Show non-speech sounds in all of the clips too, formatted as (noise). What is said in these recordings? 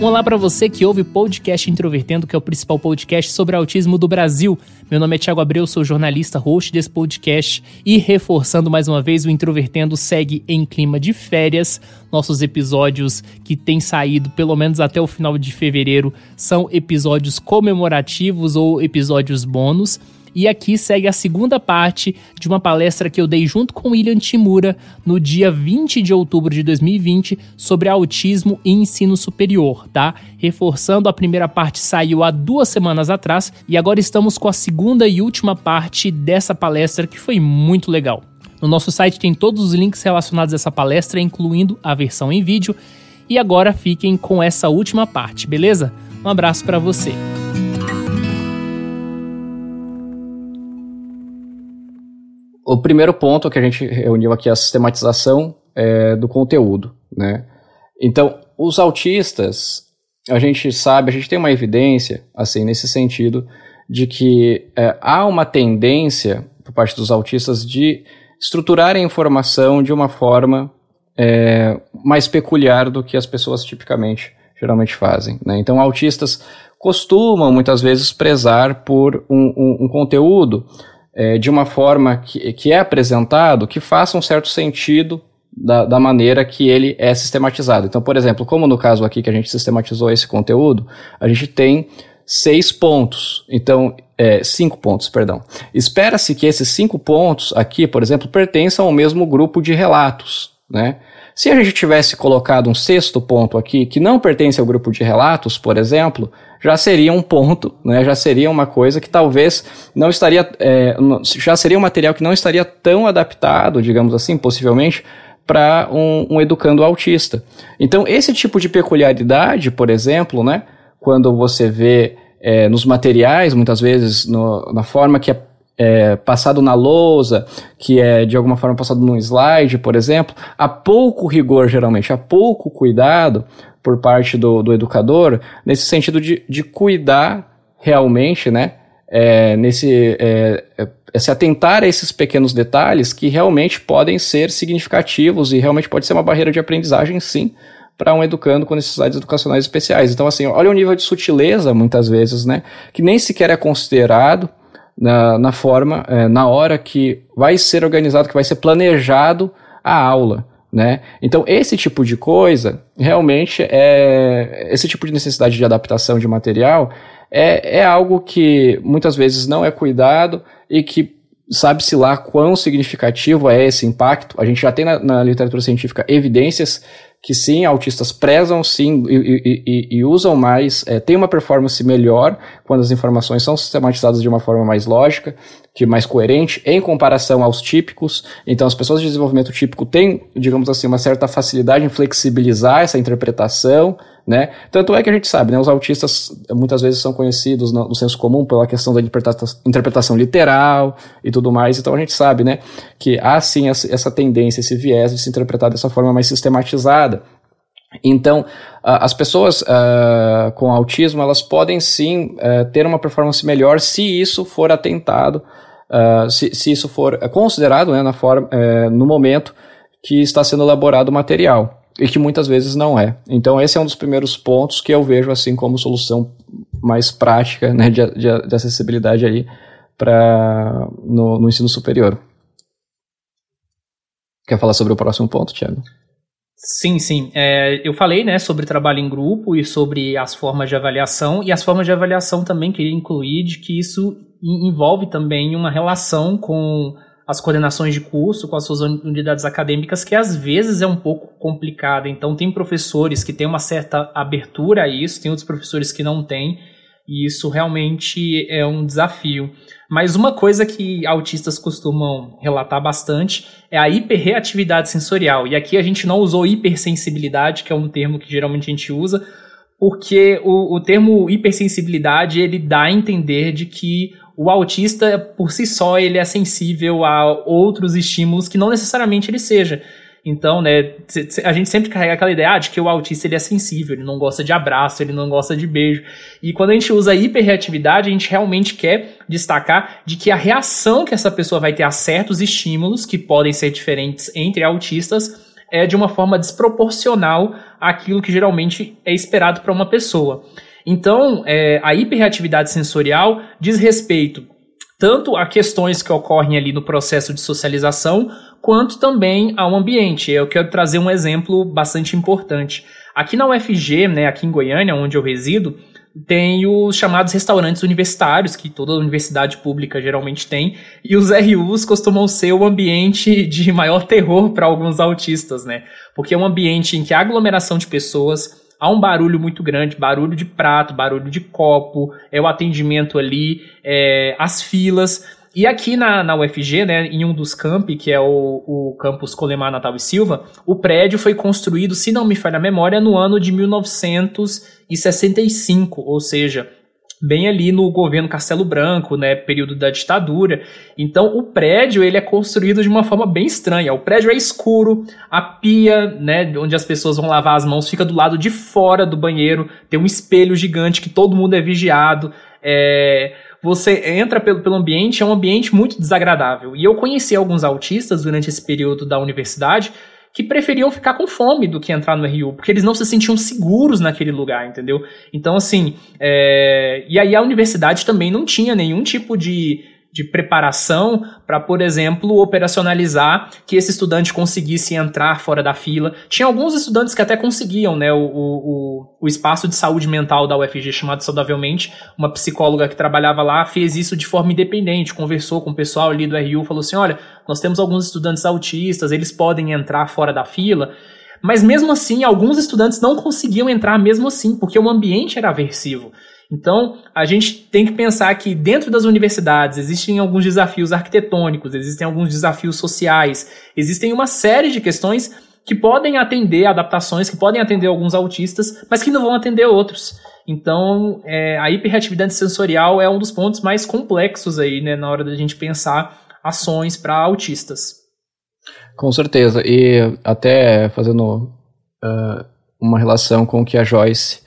Olá para você que ouve o podcast Introvertendo, que é o principal podcast sobre autismo do Brasil. Meu nome é Thiago Abreu, sou jornalista, host desse podcast e reforçando mais uma vez, o Introvertendo segue em clima de férias. Nossos episódios que têm saído pelo menos até o final de fevereiro são episódios comemorativos ou episódios bônus. E aqui segue a segunda parte de uma palestra que eu dei junto com William Timura no dia 20 de outubro de 2020 sobre autismo e ensino superior, tá? Reforçando, a primeira parte saiu há duas semanas atrás e agora estamos com a segunda e última parte dessa palestra que foi muito legal. No nosso site tem todos os links relacionados a essa palestra, incluindo a versão em vídeo. E agora fiquem com essa última parte, beleza? Um abraço para você. O primeiro ponto que a gente reuniu aqui é a sistematização é, do conteúdo, né? Então, os autistas, a gente sabe, a gente tem uma evidência, assim, nesse sentido, de que é, há uma tendência, por parte dos autistas, de estruturar a informação de uma forma é, mais peculiar do que as pessoas tipicamente, geralmente fazem, né? Então, autistas costumam, muitas vezes, prezar por um, um, um conteúdo é, de uma forma que, que é apresentado que faça um certo sentido da, da, maneira que ele é sistematizado. Então, por exemplo, como no caso aqui que a gente sistematizou esse conteúdo, a gente tem seis pontos. Então, é, cinco pontos, perdão. Espera-se que esses cinco pontos aqui, por exemplo, pertençam ao mesmo grupo de relatos, né? Se a gente tivesse colocado um sexto ponto aqui, que não pertence ao grupo de relatos, por exemplo, já seria um ponto, né, já seria uma coisa que talvez não estaria, é, já seria um material que não estaria tão adaptado, digamos assim, possivelmente, para um, um, educando autista. Então, esse tipo de peculiaridade, por exemplo, né, quando você vê é, nos materiais, muitas vezes, no, na forma que é é, passado na lousa, que é de alguma forma passado num slide, por exemplo, há pouco rigor, geralmente, há pouco cuidado por parte do, do educador, nesse sentido de, de cuidar realmente, né? É, nesse é, é, se atentar a esses pequenos detalhes que realmente podem ser significativos e realmente pode ser uma barreira de aprendizagem, sim, para um educando com necessidades educacionais especiais. Então, assim, olha o nível de sutileza, muitas vezes, né? Que nem sequer é considerado na, na forma, é, na hora que vai ser organizado, que vai ser planejado a aula. Né? Então, esse tipo de coisa, realmente, é esse tipo de necessidade de adaptação de material é, é algo que muitas vezes não é cuidado e que sabe-se lá quão significativo é esse impacto. A gente já tem na, na literatura científica evidências que sim, autistas prezam sim e, e, e, usam mais, é, tem uma performance melhor quando as informações são sistematizadas de uma forma mais lógica, que mais coerente em comparação aos típicos. Então, as pessoas de desenvolvimento típico têm, digamos assim, uma certa facilidade em flexibilizar essa interpretação, né? Tanto é que a gente sabe, né? Os autistas muitas vezes são conhecidos no, no senso comum pela questão da interpretação, interpretação literal e tudo mais. Então, a gente sabe, né? Que há sim essa tendência, esse viés de se interpretar dessa forma mais sistematizada. Então, as pessoas uh, com autismo, elas podem sim uh, ter uma performance melhor se isso for atentado uh, se, se, isso for considerado né, na forma, é, no momento que está sendo elaborado o material, e que muitas vezes não é. Então, esse é um dos primeiros pontos que eu vejo assim como solução mais prática né, de, de, de acessibilidade aí para no, no ensino superior. Quer falar sobre o próximo ponto, Tiago? Sim, sim. É, eu falei né, sobre trabalho em grupo e sobre as formas de avaliação, e as formas de avaliação também queria incluir de que isso envolve também uma relação com as coordenações de curso, com as suas unidades acadêmicas, que às vezes é um pouco complicada. Então, tem professores que têm uma certa abertura a isso, tem outros professores que não têm, e isso realmente é um desafio. Mas uma coisa que autistas costumam relatar bastante é a hiperreatividade sensorial. E aqui a gente não usou hipersensibilidade, que é um termo que geralmente a gente usa, porque o, o termo hipersensibilidade ele dá a entender de que o autista por si só ele é sensível a outros estímulos que não necessariamente ele seja. Então, né, a gente sempre carrega aquela ideia ah, de que o autista ele é sensível, ele não gosta de abraço, ele não gosta de beijo. E quando a gente usa hiperreatividade, a gente realmente quer destacar de que a reação que essa pessoa vai ter a certos estímulos, que podem ser diferentes entre autistas, é de uma forma desproporcional àquilo que geralmente é esperado para uma pessoa. Então, é, a hiperreatividade sensorial diz respeito tanto a questões que ocorrem ali no processo de socialização, quanto também ao ambiente. Eu quero trazer um exemplo bastante importante. Aqui na UFG, né, aqui em Goiânia, onde eu resido, tem os chamados restaurantes universitários, que toda universidade pública geralmente tem, e os RUs costumam ser o ambiente de maior terror para alguns autistas, né? Porque é um ambiente em que há aglomeração de pessoas, há um barulho muito grande, barulho de prato, barulho de copo, é o atendimento ali, é, as filas. E aqui na, na UFG, né, em um dos campi, que é o, o campus Colemar Natal e Silva, o prédio foi construído, se não me falha a memória, no ano de 1965, ou seja, bem ali no governo Castelo Branco, né, período da ditadura. Então o prédio ele é construído de uma forma bem estranha. O prédio é escuro, a pia, né, onde as pessoas vão lavar as mãos, fica do lado de fora do banheiro, tem um espelho gigante que todo mundo é vigiado. É, você entra pelo, pelo ambiente, é um ambiente muito desagradável. E eu conheci alguns autistas durante esse período da universidade que preferiam ficar com fome do que entrar no RU, porque eles não se sentiam seguros naquele lugar, entendeu? Então, assim, é... e aí a universidade também não tinha nenhum tipo de de preparação para, por exemplo, operacionalizar que esse estudante conseguisse entrar fora da fila. Tinha alguns estudantes que até conseguiam, né? O, o, o espaço de saúde mental da UFG, chamado Saudavelmente, uma psicóloga que trabalhava lá, fez isso de forma independente, conversou com o pessoal ali do RU, falou assim: olha, nós temos alguns estudantes autistas, eles podem entrar fora da fila. Mas mesmo assim, alguns estudantes não conseguiam entrar mesmo assim, porque o ambiente era aversivo. Então, a gente tem que pensar que dentro das universidades existem alguns desafios arquitetônicos, existem alguns desafios sociais, existem uma série de questões que podem atender adaptações, que podem atender alguns autistas, mas que não vão atender outros. Então, é, a hiperreatividade sensorial é um dos pontos mais complexos aí, né, na hora da gente pensar ações para autistas. Com certeza. E até fazendo uh, uma relação com o que a Joyce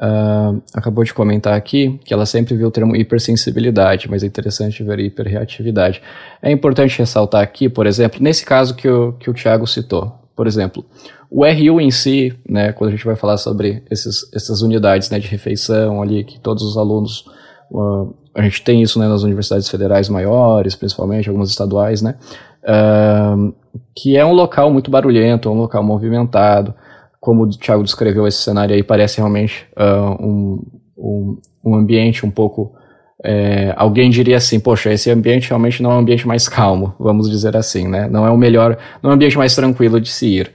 uh, acabou de comentar aqui que ela sempre viu o termo hipersensibilidade, mas é interessante ver hiperreatividade. É importante ressaltar aqui, por exemplo, nesse caso que o, que o Thiago citou, por exemplo, o RU em si, né, quando a gente vai falar sobre esses, essas unidades né, de refeição ali, que todos os alunos, uh, a gente tem isso né, nas universidades federais maiores, principalmente, algumas estaduais, né, uh, que é um local muito barulhento, um local movimentado, como o Thiago descreveu esse cenário aí, parece realmente uh, um, um, um, ambiente um pouco. É, alguém diria assim, poxa, esse ambiente realmente não é um ambiente mais calmo, vamos dizer assim, né? Não é o melhor, não é um ambiente mais tranquilo de se ir.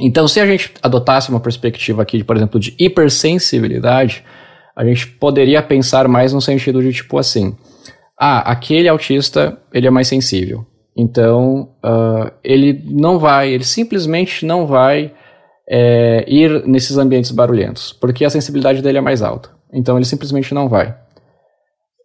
Então, se a gente adotasse uma perspectiva aqui, por exemplo, de hipersensibilidade, a gente poderia pensar mais no sentido de tipo assim: ah, aquele autista ele é mais sensível, então uh, ele não vai, ele simplesmente não vai é, ir nesses ambientes barulhentos, porque a sensibilidade dele é mais alta. Então ele simplesmente não vai.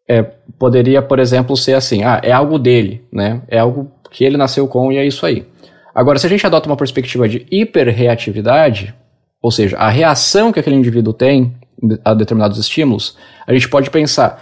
É, poderia, por exemplo, ser assim: ah, é algo dele, né? É algo que ele nasceu com e é isso aí. Agora, se a gente adota uma perspectiva de hiperreatividade, ou seja, a reação que aquele indivíduo tem a determinados estímulos, a gente pode pensar,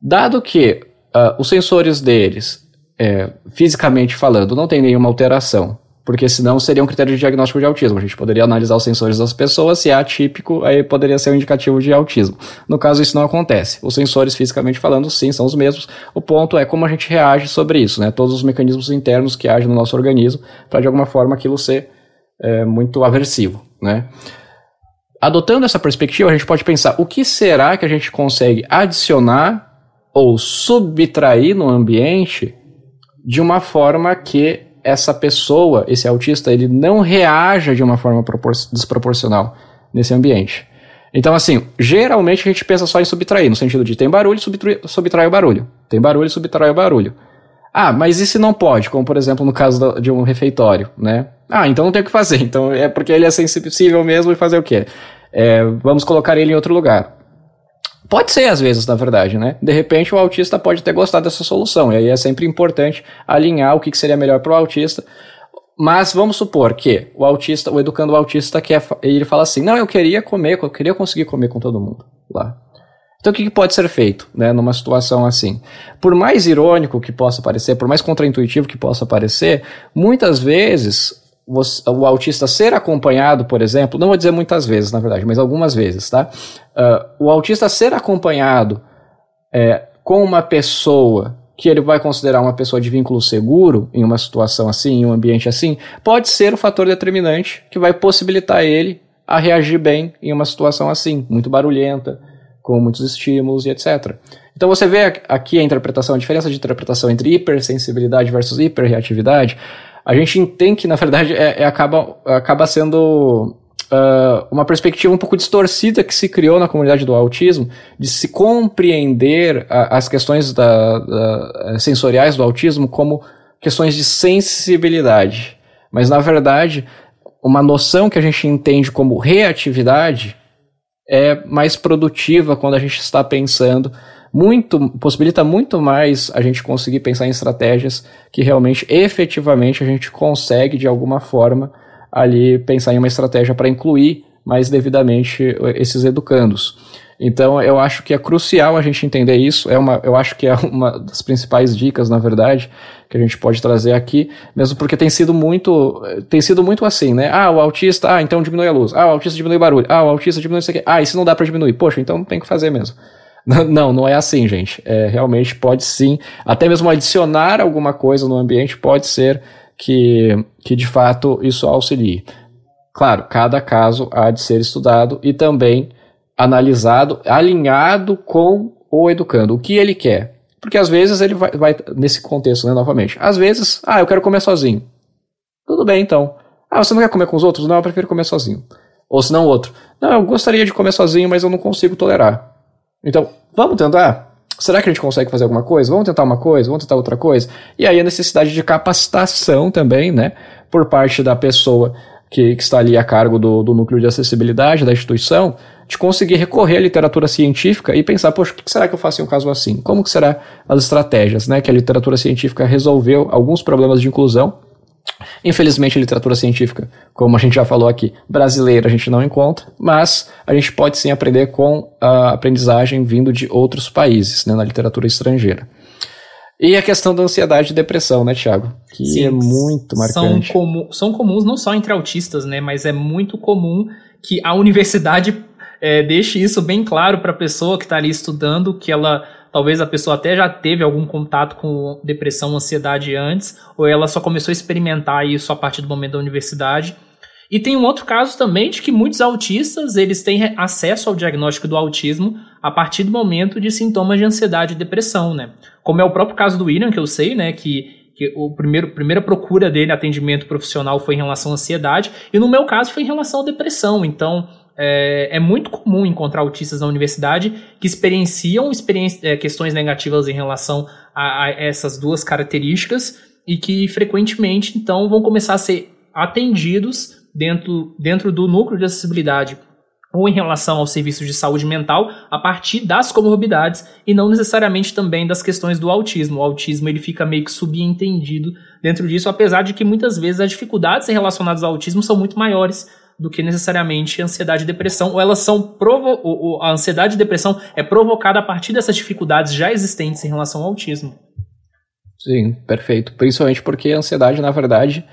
dado que uh, os sensores deles, é, fisicamente falando, não tem nenhuma alteração, porque senão seria um critério de diagnóstico de autismo. A gente poderia analisar os sensores das pessoas, se é atípico, aí poderia ser um indicativo de autismo. No caso, isso não acontece. Os sensores, fisicamente falando, sim, são os mesmos. O ponto é como a gente reage sobre isso, né? Todos os mecanismos internos que agem no nosso organismo, para de alguma forma aquilo ser é, muito aversivo, né? Adotando essa perspectiva, a gente pode pensar o que será que a gente consegue adicionar ou subtrair no ambiente de uma forma que essa pessoa, esse autista, ele não reaja de uma forma desproporcional nesse ambiente. Então, assim, geralmente a gente pensa só em subtrair, no sentido de tem barulho, subtrai, subtrai o barulho. Tem barulho, subtrai o barulho. Ah, mas e se não pode? Como, por exemplo, no caso de um refeitório, né? Ah, então não tem o que fazer. Então é porque ele é sensível mesmo e fazer o quê? É, vamos colocar ele em outro lugar. Pode ser, às vezes, na verdade, né? De repente, o autista pode ter gostado dessa solução, e aí é sempre importante alinhar o que, seria melhor para o autista. Mas vamos supor que o autista, o educando o autista quer, ele fala assim: não, eu queria comer, eu queria conseguir comer com todo mundo lá. Então, o que, que pode ser feito né, numa situação assim? Por mais irônico que possa parecer, por mais contraintuitivo que possa parecer, muitas vezes o autista ser acompanhado, por exemplo, não vou dizer muitas vezes, na verdade, mas algumas vezes, tá? Uh, o autista ser acompanhado é, com uma pessoa que ele vai considerar uma pessoa de vínculo seguro em uma situação assim, em um ambiente assim, pode ser o fator determinante que vai possibilitar ele a reagir bem em uma situação assim, muito barulhenta, com muitos estímulos e etc. Então você vê aqui a interpretação, a diferença de interpretação entre hipersensibilidade versus hiperreatividade. A gente entende que, na verdade, é, é acaba, acaba sendo uh, uma perspectiva um pouco distorcida que se criou na comunidade do autismo, de se compreender a, as questões da, da, eh, sensoriais do autismo como questões de sensibilidade. Mas, na verdade, uma noção que a gente entende como reatividade é mais produtiva quando a gente está pensando muito, possibilita muito mais a gente conseguir pensar em estratégias que realmente, efetivamente, a gente consegue de alguma forma ali pensar em uma estratégia para incluir mais devidamente esses educandos. Então, eu acho que é crucial a gente entender isso. É uma, eu acho que é uma das principais dicas, na verdade, que a gente pode trazer aqui, mesmo porque tem sido muito, tem sido muito assim, né? Ah, o autista, ah, então diminui a luz. Ah, o autista diminui o barulho. Ah, o autista diminui isso aqui. Ah, isso não dá para diminuir. Poxa, então tem que fazer mesmo. Não, não é assim, gente. É, realmente pode sim, até mesmo adicionar alguma coisa no ambiente pode ser que, que de fato isso auxilie. Claro, cada caso há de ser estudado e também analisado, alinhado com o educando, o que ele quer. Porque às vezes ele vai, vai, nesse contexto, né, novamente. Às vezes, ah, eu quero comer sozinho. Tudo bem, então. Ah, você não quer comer com os outros? Não, eu prefiro comer sozinho. Ou se não, outro. Não, eu gostaria de comer sozinho, mas eu não consigo tolerar. Então, vamos tentar? Será que a gente consegue fazer alguma coisa? Vamos tentar uma coisa? Vamos tentar outra coisa? E aí a necessidade de capacitação também, né? Por parte da pessoa que, que está ali a cargo do, do núcleo de acessibilidade da instituição, de conseguir recorrer à literatura científica e pensar, poxa, o que será que eu faço em um caso assim? Como que será as estratégias, né? Que a literatura científica resolveu alguns problemas de inclusão. Infelizmente, a literatura científica, como a gente já falou aqui, brasileira a gente não encontra, mas a gente pode sim aprender com a aprendizagem vindo de outros países, né, na literatura estrangeira. E a questão da ansiedade e depressão, né, Thiago? Que Sim, é muito marcante. São, comu são comuns não só entre autistas, né, mas é muito comum que a universidade é, deixe isso bem claro para a pessoa que está ali estudando, que ela talvez a pessoa até já teve algum contato com depressão, ansiedade antes, ou ela só começou a experimentar isso a partir do momento da universidade. E tem um outro caso também de que muitos autistas eles têm acesso ao diagnóstico do autismo a partir do momento de sintomas de ansiedade e depressão, né? Como é o próprio caso do William, que eu sei, né, que que o primeiro primeira procura dele, atendimento profissional, foi em relação à ansiedade, e no meu caso foi em relação à depressão. Então, é, é muito comum encontrar autistas na universidade que experienciam é, questões negativas em relação a, a essas duas características e que frequentemente, então, vão começar a ser atendidos dentro, dentro do núcleo de acessibilidade ou em relação aos serviços de saúde mental a partir das comorbidades e não necessariamente também das questões do autismo. O autismo ele fica meio que subentendido dentro disso, apesar de que muitas vezes as dificuldades relacionadas ao autismo são muito maiores do que necessariamente ansiedade e depressão, ou elas são provo ou a ansiedade e depressão é provocada a partir dessas dificuldades já existentes em relação ao autismo. Sim, perfeito. Principalmente porque a ansiedade, na verdade,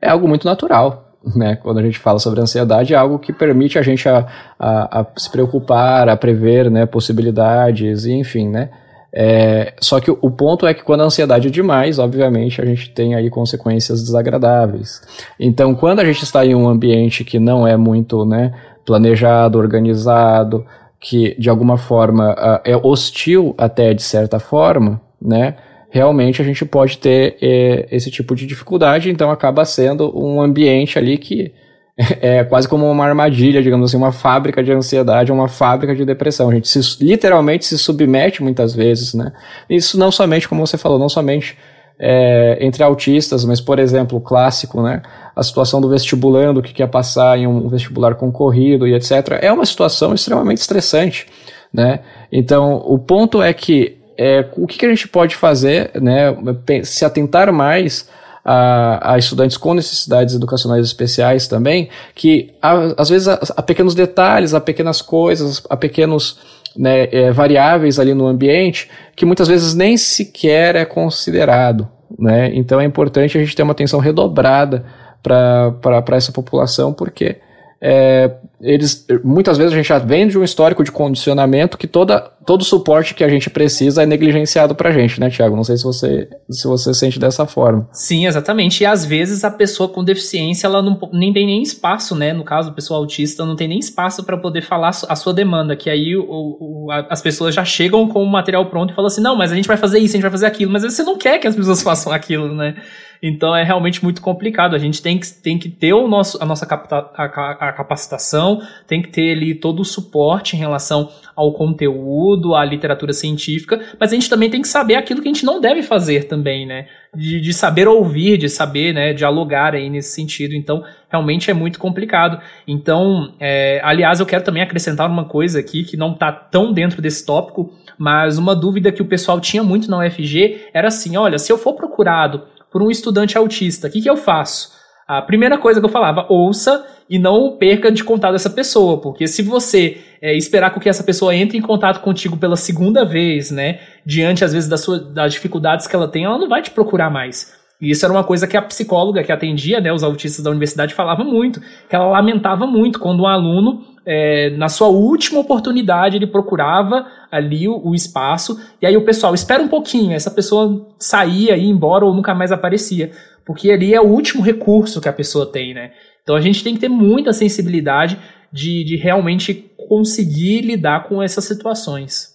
é algo muito natural né? Quando a gente fala sobre ansiedade, é algo que permite a gente a, a, a se preocupar, a prever, né, possibilidades, e enfim, né? É, só que o ponto é que quando a ansiedade é demais, obviamente, a gente tem aí consequências desagradáveis. Então, quando a gente está em um ambiente que não é muito, né, planejado, organizado, que de alguma forma é hostil até de certa forma, né? realmente a gente pode ter é, esse tipo de dificuldade, então acaba sendo um ambiente ali que (laughs) é quase como uma armadilha, digamos assim, uma fábrica de ansiedade, uma fábrica de depressão. A gente se, literalmente se submete muitas vezes, né? Isso não somente, como você falou, não somente é, entre autistas, mas, por exemplo, o clássico, né? A situação do vestibulando, que quer passar em um vestibular concorrido e etc. É uma situação extremamente estressante, né? Então, o ponto é que é, o que, que, a gente pode fazer, né, se atentar mais a, a, estudantes com necessidades educacionais especiais também, que a, às vezes a, pequenos detalhes, a pequenas coisas, a pequenos né, é, variáveis ali no ambiente que muitas vezes nem sequer é considerado. Né? Então é importante a gente ter uma atenção redobrada para essa população, porque é, eles muitas vezes a gente já vem de um histórico de condicionamento que toda, todo suporte que a gente precisa é negligenciado pra gente, né, Tiago? Não sei se você, se você sente dessa forma. Sim, exatamente. E às vezes a pessoa com deficiência, ela não nem tem nem espaço, né? No caso, a pessoa autista não tem nem espaço para poder falar a sua demanda, que aí o, o, as pessoas já chegam com o material pronto e falam assim: não, mas a gente vai fazer isso, a gente vai fazer aquilo, mas você não quer que as pessoas (laughs) façam aquilo, né? Então é realmente muito complicado. A gente tem que, tem que ter o nosso, a nossa capta, a, a capacitação, tem que ter ali todo o suporte em relação ao conteúdo, à literatura científica, mas a gente também tem que saber aquilo que a gente não deve fazer também, né? De, de saber ouvir, de saber, né, dialogar aí nesse sentido. Então, realmente é muito complicado. Então, é, aliás, eu quero também acrescentar uma coisa aqui que não está tão dentro desse tópico, mas uma dúvida que o pessoal tinha muito na UFG era assim: olha, se eu for procurado por um estudante autista, o que, que eu faço? A primeira coisa que eu falava, ouça e não perca de contato essa pessoa, porque se você é, esperar com que essa pessoa entre em contato contigo pela segunda vez, né, diante às vezes das, dificuldades que ela tem, ela não vai te procurar mais. E isso era uma coisa que a psicóloga que atendia, né, os autistas da universidade falava muito, que ela lamentava muito quando um aluno, é, na sua última oportunidade, ele procurava ali o, o, espaço, e aí o pessoal, espera um pouquinho, essa pessoa saía, ia embora ou nunca mais aparecia, porque ali é o último recurso que a pessoa tem, né. Então a gente tem que ter muita sensibilidade de, de realmente conseguir lidar com essas situações.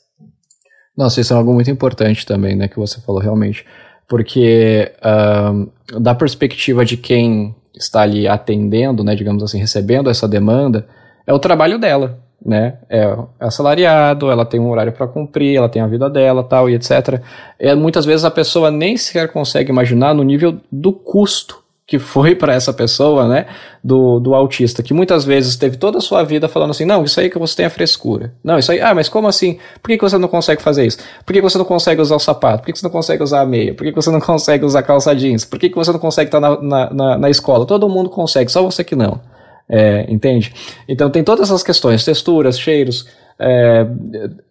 Nossa, isso é algo muito importante também, né, que você falou realmente porque uh, da perspectiva de quem está ali atendendo, né, digamos assim, recebendo essa demanda, é o trabalho dela, né? É assalariado, ela tem um horário para cumprir, ela tem a vida dela, tal e etc. É, muitas vezes a pessoa nem sequer consegue imaginar no nível do custo que foi para essa pessoa, né, do, do autista, que muitas vezes teve toda a sua vida falando assim, não, isso aí que você tem a frescura. Não, isso aí, ah, mas como assim? Por que, que você não consegue fazer isso? Por que, que você não consegue usar o sapato? Por que, que você não consegue usar a meia? Por que, que você não (laughs) consegue usar calça jeans? Por que, que você não consegue estar na, na, na, na escola? Todo mundo consegue, só você que não. É, entende? Então tem todas essas questões, texturas, cheiros, é,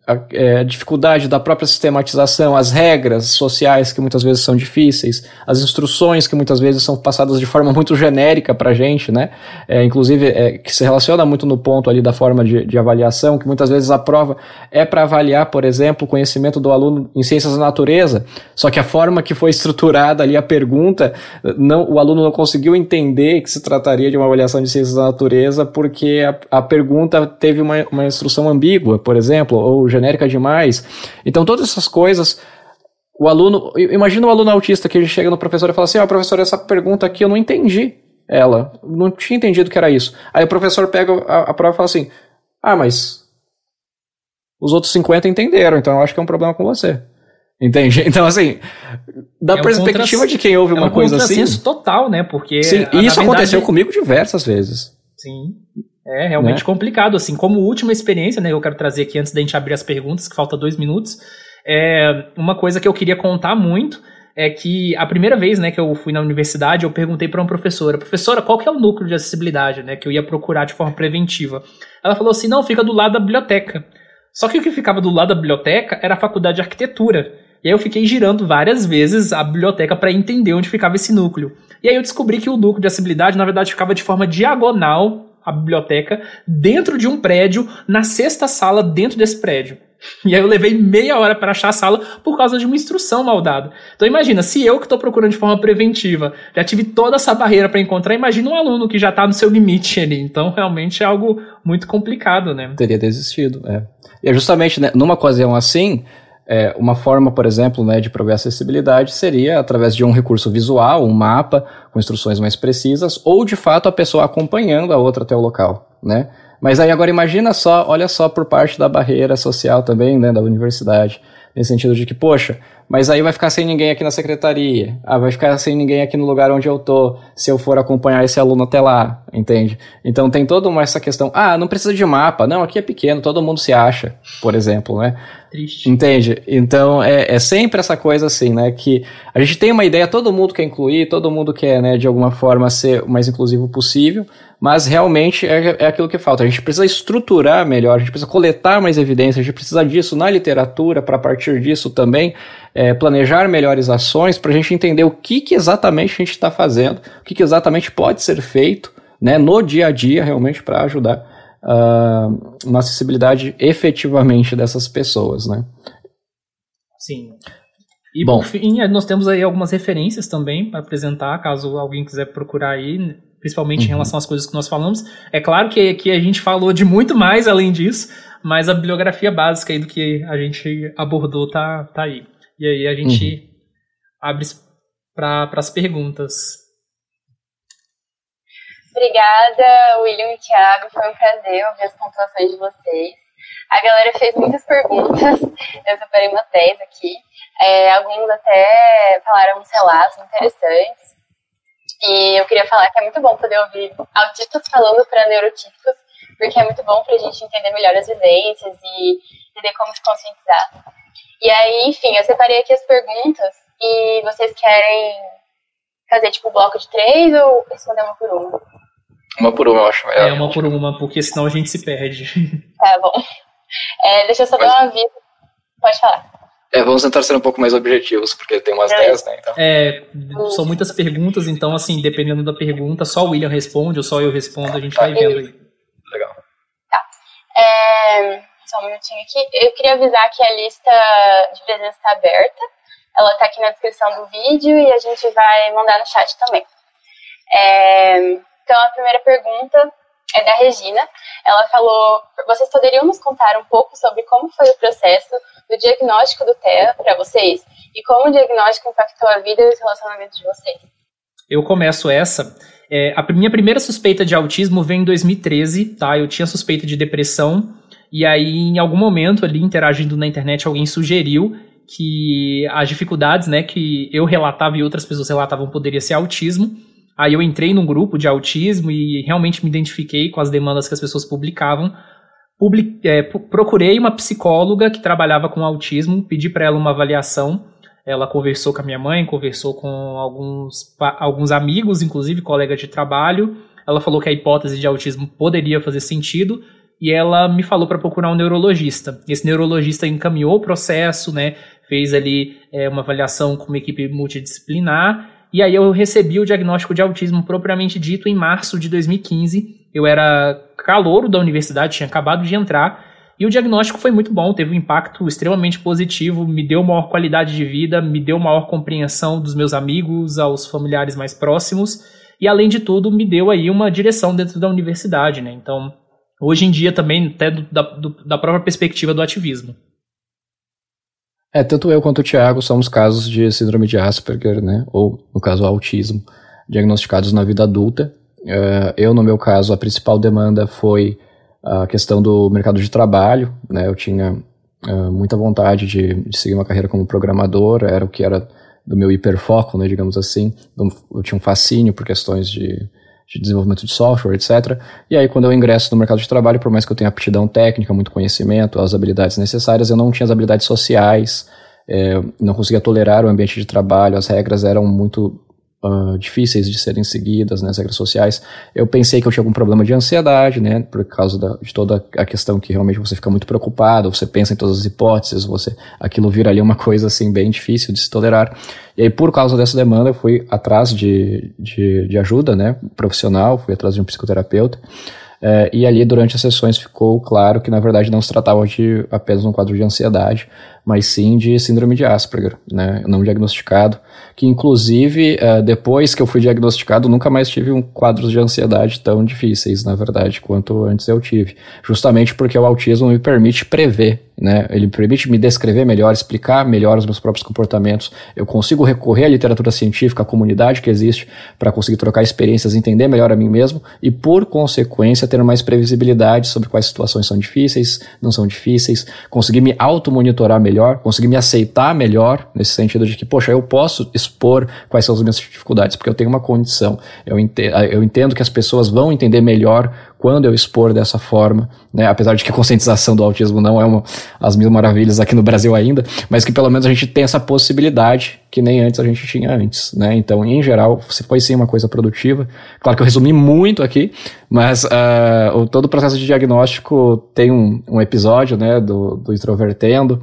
a, é, dificuldade da própria sistematização, as regras sociais que muitas vezes são difíceis, as instruções que muitas vezes são passadas de forma (laughs) muito genérica para a gente, né? É, inclusive, é, que se relaciona muito no ponto ali da forma de, de avaliação, que muitas vezes a prova é para avaliar, por exemplo, o conhecimento do aluno em ciências da natureza, só que a forma que foi estruturada ali a pergunta, não, o aluno não conseguiu entender que se trataria de uma avaliação de ciências da natureza porque a, a pergunta teve uma, uma instrução ambígua, por exemplo, ou genérica demais. Então, todas essas coisas. O aluno. Imagina o aluno autista que ele chega no professor e fala assim: Ó, oh, professor, essa pergunta aqui eu não entendi ela. Não tinha entendido que era isso. Aí o professor pega a, a prova e fala assim: Ah, mas. Os outros 50 entenderam, então eu acho que é um problema com você. Entende? (laughs) Então, assim, da é um perspectiva de quem ouve é uma um coisa assim. É total, né? Porque. Sim, e isso verdade, aconteceu comigo diversas vezes. Sim. É realmente né? complicado, assim, como última experiência, né, eu quero trazer aqui antes da gente abrir as perguntas, que falta dois minutos, é uma coisa que eu queria contar muito é que a primeira vez, né, que eu fui na universidade, eu perguntei para uma professora, professora, qual que é o núcleo de acessibilidade, né, que eu ia procurar de forma preventiva. Ela falou assim, não, fica do lado da biblioteca. Só que o que ficava do lado da biblioteca era a faculdade de arquitetura. E aí eu fiquei girando várias vezes a biblioteca para entender onde ficava esse núcleo. E aí eu descobri que o núcleo de acessibilidade, na verdade, ficava de forma diagonal a biblioteca dentro de um prédio, na sexta sala dentro desse prédio. E aí eu levei meia hora para achar a sala por causa de uma instrução mal dada. Então imagina, se eu que estou procurando de forma preventiva já tive toda essa barreira para encontrar, imagina um aluno que já está no seu limite ali. Então realmente é algo muito complicado, né? Teria desistido, é. E é justamente né, numa ocasião assim, é, uma forma, por exemplo, né, de prover acessibilidade seria através de um recurso visual, um mapa com instruções mais precisas, ou de fato a pessoa acompanhando a outra até o local, né? Mas aí agora imagina só, olha só por parte da barreira social também, né, da universidade, nesse sentido de que, poxa, mas aí vai ficar sem ninguém aqui na secretaria, ah, vai ficar sem ninguém aqui no lugar onde eu tô, se eu for acompanhar esse aluno até lá, entende? Então tem toda uma essa questão, ah, não precisa de mapa, não, aqui é pequeno, todo mundo se acha, por exemplo, né? Triste. Entende? Então é, é sempre essa coisa assim, né? Que a gente tem uma ideia, todo mundo quer incluir, todo mundo quer, né, de alguma forma ser o mais inclusivo possível, mas realmente é, é aquilo que falta. A gente precisa estruturar melhor, a gente precisa coletar mais evidências, a gente precisa disso na literatura, para partir disso também é, planejar melhores ações, para a gente entender o que, que exatamente a gente está fazendo, o que, que exatamente pode ser feito né, no dia a dia, realmente, para ajudar uh, na acessibilidade efetivamente dessas pessoas, né? Sim. E Bom, por fim, nós temos aí algumas referências também para apresentar, caso alguém quiser procurar aí, principalmente uhum. em relação às coisas que nós falamos. É claro que aqui a gente falou de muito mais além disso, mas a bibliografia básica aí do que a gente abordou tá, tá aí. E aí a gente uhum. abre para as perguntas. Obrigada, William e Thiago. Foi um prazer ouvir as pontuações de vocês. A galera fez muitas perguntas, eu separei umas 10 aqui. É, alguns até falaram uns relatos interessantes. E eu queria falar que é muito bom poder ouvir autistas falando para neurotípicos, porque é muito bom para a gente entender melhor as vivências e entender como se conscientizar. E aí, enfim, eu separei aqui as perguntas e vocês querem fazer tipo bloco de três ou responder uma por uma? Uma por uma, eu acho melhor. É, uma por uma, porque senão a gente se perde. Tá (laughs) bom. É, deixa eu só Mas... dar uma vida. Pode falar. É, vamos tentar ser um pouco mais objetivos, porque tem umas 10, né? Então. É, são muitas perguntas, então, assim, dependendo da pergunta, só o William responde ou só eu respondo, a gente vai vendo aí. Legal. Tá. É, só um minutinho aqui. Eu queria avisar que a lista de presença está aberta. Ela está aqui na descrição do vídeo e a gente vai mandar no chat também. É, então, a primeira pergunta é da Regina. Ela falou: vocês poderiam nos contar um pouco sobre como foi o processo do diagnóstico do TEA para vocês e como o diagnóstico impactou a vida e os relacionamentos de vocês? Eu começo essa. É, a minha primeira suspeita de autismo veio em 2013, tá? Eu tinha suspeita de depressão e aí em algum momento ali interagindo na internet alguém sugeriu que as dificuldades, né, que eu relatava e outras pessoas relatavam poderia ser autismo. Aí eu entrei num grupo de autismo e realmente me identifiquei com as demandas que as pessoas publicavam. Public, é, procurei uma psicóloga que trabalhava com autismo, pedi para ela uma avaliação. Ela conversou com a minha mãe, conversou com alguns, alguns amigos, inclusive colegas de trabalho. Ela falou que a hipótese de autismo poderia fazer sentido e ela me falou para procurar um neurologista. Esse neurologista encaminhou o processo, né, fez ali é, uma avaliação com uma equipe multidisciplinar e aí eu recebi o diagnóstico de autismo propriamente dito em março de 2015. Eu era calouro da universidade, tinha acabado de entrar, e o diagnóstico foi muito bom, teve um impacto extremamente positivo, me deu maior qualidade de vida, me deu maior compreensão dos meus amigos, aos familiares mais próximos, e além de tudo, me deu aí uma direção dentro da universidade, né? Então, hoje em dia também, até do, da, do, da própria perspectiva do ativismo. É, tanto eu quanto o Thiago somos casos de síndrome de Asperger, né? Ou, no caso, autismo, diagnosticados na vida adulta. Uh, eu, no meu caso, a principal demanda foi a questão do mercado de trabalho, né? Eu tinha uh, muita vontade de, de, seguir uma carreira como programador, era o que era do meu hiperfoco, né? Digamos assim. Então, eu tinha um fascínio por questões de, de desenvolvimento de software, etc. E aí, quando eu ingresso no mercado de trabalho, por mais que eu tenha aptidão técnica, muito conhecimento, as habilidades necessárias, eu não tinha as habilidades sociais, é, não conseguia tolerar o ambiente de trabalho, as regras eram muito uh, difíceis de serem seguidas, né, as regras sociais. Eu pensei que eu tinha algum problema de ansiedade, né, por causa da, de toda a questão que realmente você fica muito preocupado, você pensa em todas as hipóteses, você aquilo vira ali uma coisa assim bem difícil de se tolerar. E aí, por causa dessa demanda, eu fui atrás de, de, de ajuda, né, profissional, fui atrás de um psicoterapeuta. É, e ali, durante as sessões, ficou claro que, na verdade, não se tratava de apenas um quadro de ansiedade, mas sim de síndrome de Asperger, né, não diagnosticado, que inclusive uh, depois que eu fui diagnosticado nunca mais tive um quadros de ansiedade tão difíceis, na verdade, quanto antes eu tive, justamente porque o autismo me permite prever né? Ele permite me descrever melhor, explicar melhor os meus próprios comportamentos. Eu consigo recorrer à literatura científica, à comunidade que existe, para conseguir trocar experiências, entender melhor a mim mesmo e, por consequência, ter mais previsibilidade sobre quais situações são difíceis, não são difíceis, conseguir me auto-monitorar melhor, conseguir me aceitar melhor, nesse sentido de que, poxa, eu posso expor quais são as minhas dificuldades, porque eu tenho uma condição. Eu entendo, eu entendo que as pessoas vão entender melhor quando eu expor dessa forma, né, apesar de que a conscientização do autismo não é uma, as mil maravilhas aqui no Brasil ainda, mas que pelo menos a gente tem essa possibilidade que nem antes a gente tinha antes, né? Então, em geral, foi sim uma coisa produtiva. Claro que eu resumi muito aqui, mas uh, todo o processo de diagnóstico tem um, um episódio, né, do, do Introvertendo,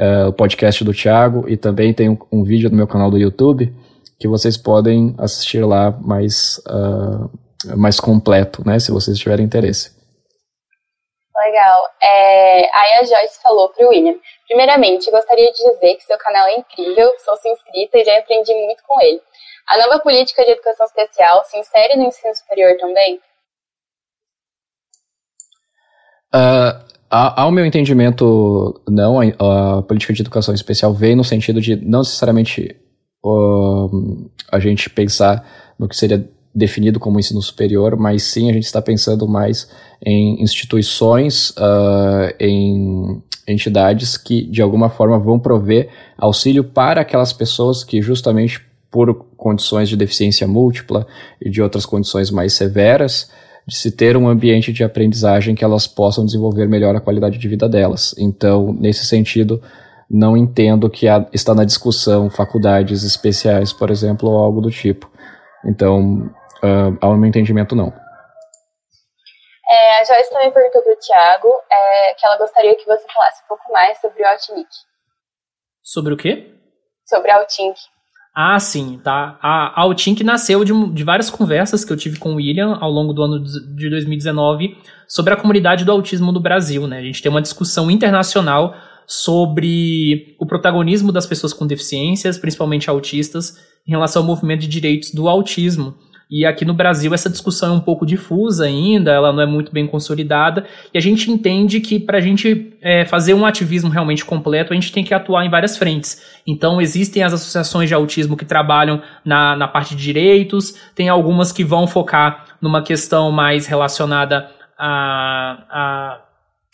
uh, o podcast do Thiago, e também tem um, um, vídeo no meu canal do YouTube que vocês podem assistir lá mais, uh, mais completo, né, se vocês tiverem interesse. Legal. É, aí a Joyce falou para o William. Primeiramente, gostaria de dizer que seu canal é incrível, sou sua inscrita e já aprendi muito com ele. A nova política de educação especial se insere no ensino superior também? Uh, ao meu entendimento, não. A, a, política de educação especial vem no sentido de não necessariamente uh, a gente pensar no que seria definido como ensino superior, mas sim a gente está pensando mais em instituições, uh, em entidades que de alguma forma vão prover auxílio para aquelas pessoas que justamente por condições de deficiência múltipla e de outras condições mais severas, de se ter um ambiente de aprendizagem que elas possam desenvolver melhor a qualidade de vida delas. Então, nesse sentido, não entendo que há, está na discussão faculdades especiais, por exemplo, ou algo do tipo. Então, uh, ao meu entendimento, não. É, a Joyce também perguntou para o Tiago é, que ela gostaria que você falasse um pouco mais sobre o Outnick. Sobre o quê? Sobre o Outink. Ah, sim, tá. A Outink nasceu de, de várias conversas que eu tive com o William ao longo do ano de 2019 sobre a comunidade do autismo no Brasil, né? A gente tem uma discussão internacional sobre o protagonismo das pessoas com deficiências, principalmente autistas, em relação ao movimento de direitos do autismo. E aqui no Brasil essa discussão é um pouco difusa ainda, ela não é muito bem consolidada, e a gente entende que para a gente é, fazer um ativismo realmente completo, a gente tem que atuar em várias frentes. Então existem as associações de autismo que trabalham na, na parte de direitos, tem algumas que vão focar numa questão mais relacionada a, a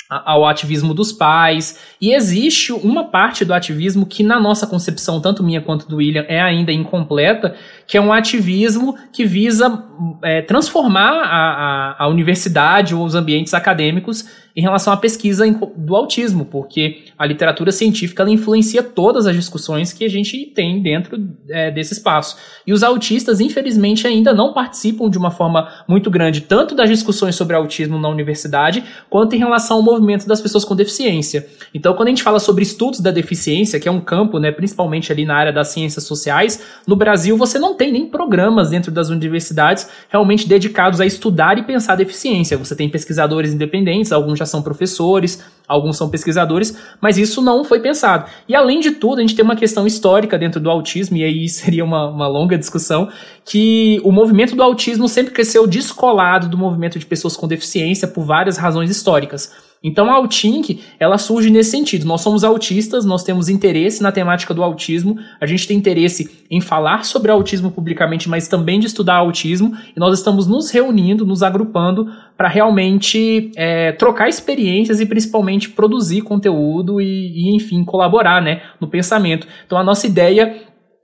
ao ativismo dos pais. E existe uma parte do ativismo que, na nossa concepção, tanto minha quanto do William, é ainda incompleta, que é um ativismo que visa é, transformar a, a, a universidade ou os ambientes acadêmicos em relação à pesquisa do autismo, porque a literatura científica ela influencia todas as discussões que a gente tem dentro é, desse espaço. E os autistas, infelizmente, ainda não participam de uma forma muito grande, tanto das discussões sobre autismo na universidade, quanto em relação ao movimento das pessoas com deficiência. Então, quando a gente fala sobre estudos da deficiência, que é um campo, né, principalmente ali na área das ciências sociais, no Brasil você não tem nem programas dentro das universidades realmente dedicados a estudar e pensar deficiência. Você tem pesquisadores independentes, alguns já são professores, alguns são pesquisadores, mas isso não foi pensado. E além de tudo, a gente tem uma questão histórica dentro do autismo, e aí (laughs) seria uma, uma longa discussão, que o movimento do autismo sempre cresceu descolado do movimento de pessoas com deficiência por várias razões históricas. Então a Altink, ela surge nesse sentido. Nós somos autistas, nós temos interesse na temática do autismo, a gente tem interesse em falar sobre autismo publicamente, mas também de estudar autismo, e nós estamos nos reunindo, nos agrupando para realmente é, trocar experiências e principalmente produzir conteúdo e, e, enfim, colaborar né, no pensamento. Então a nossa ideia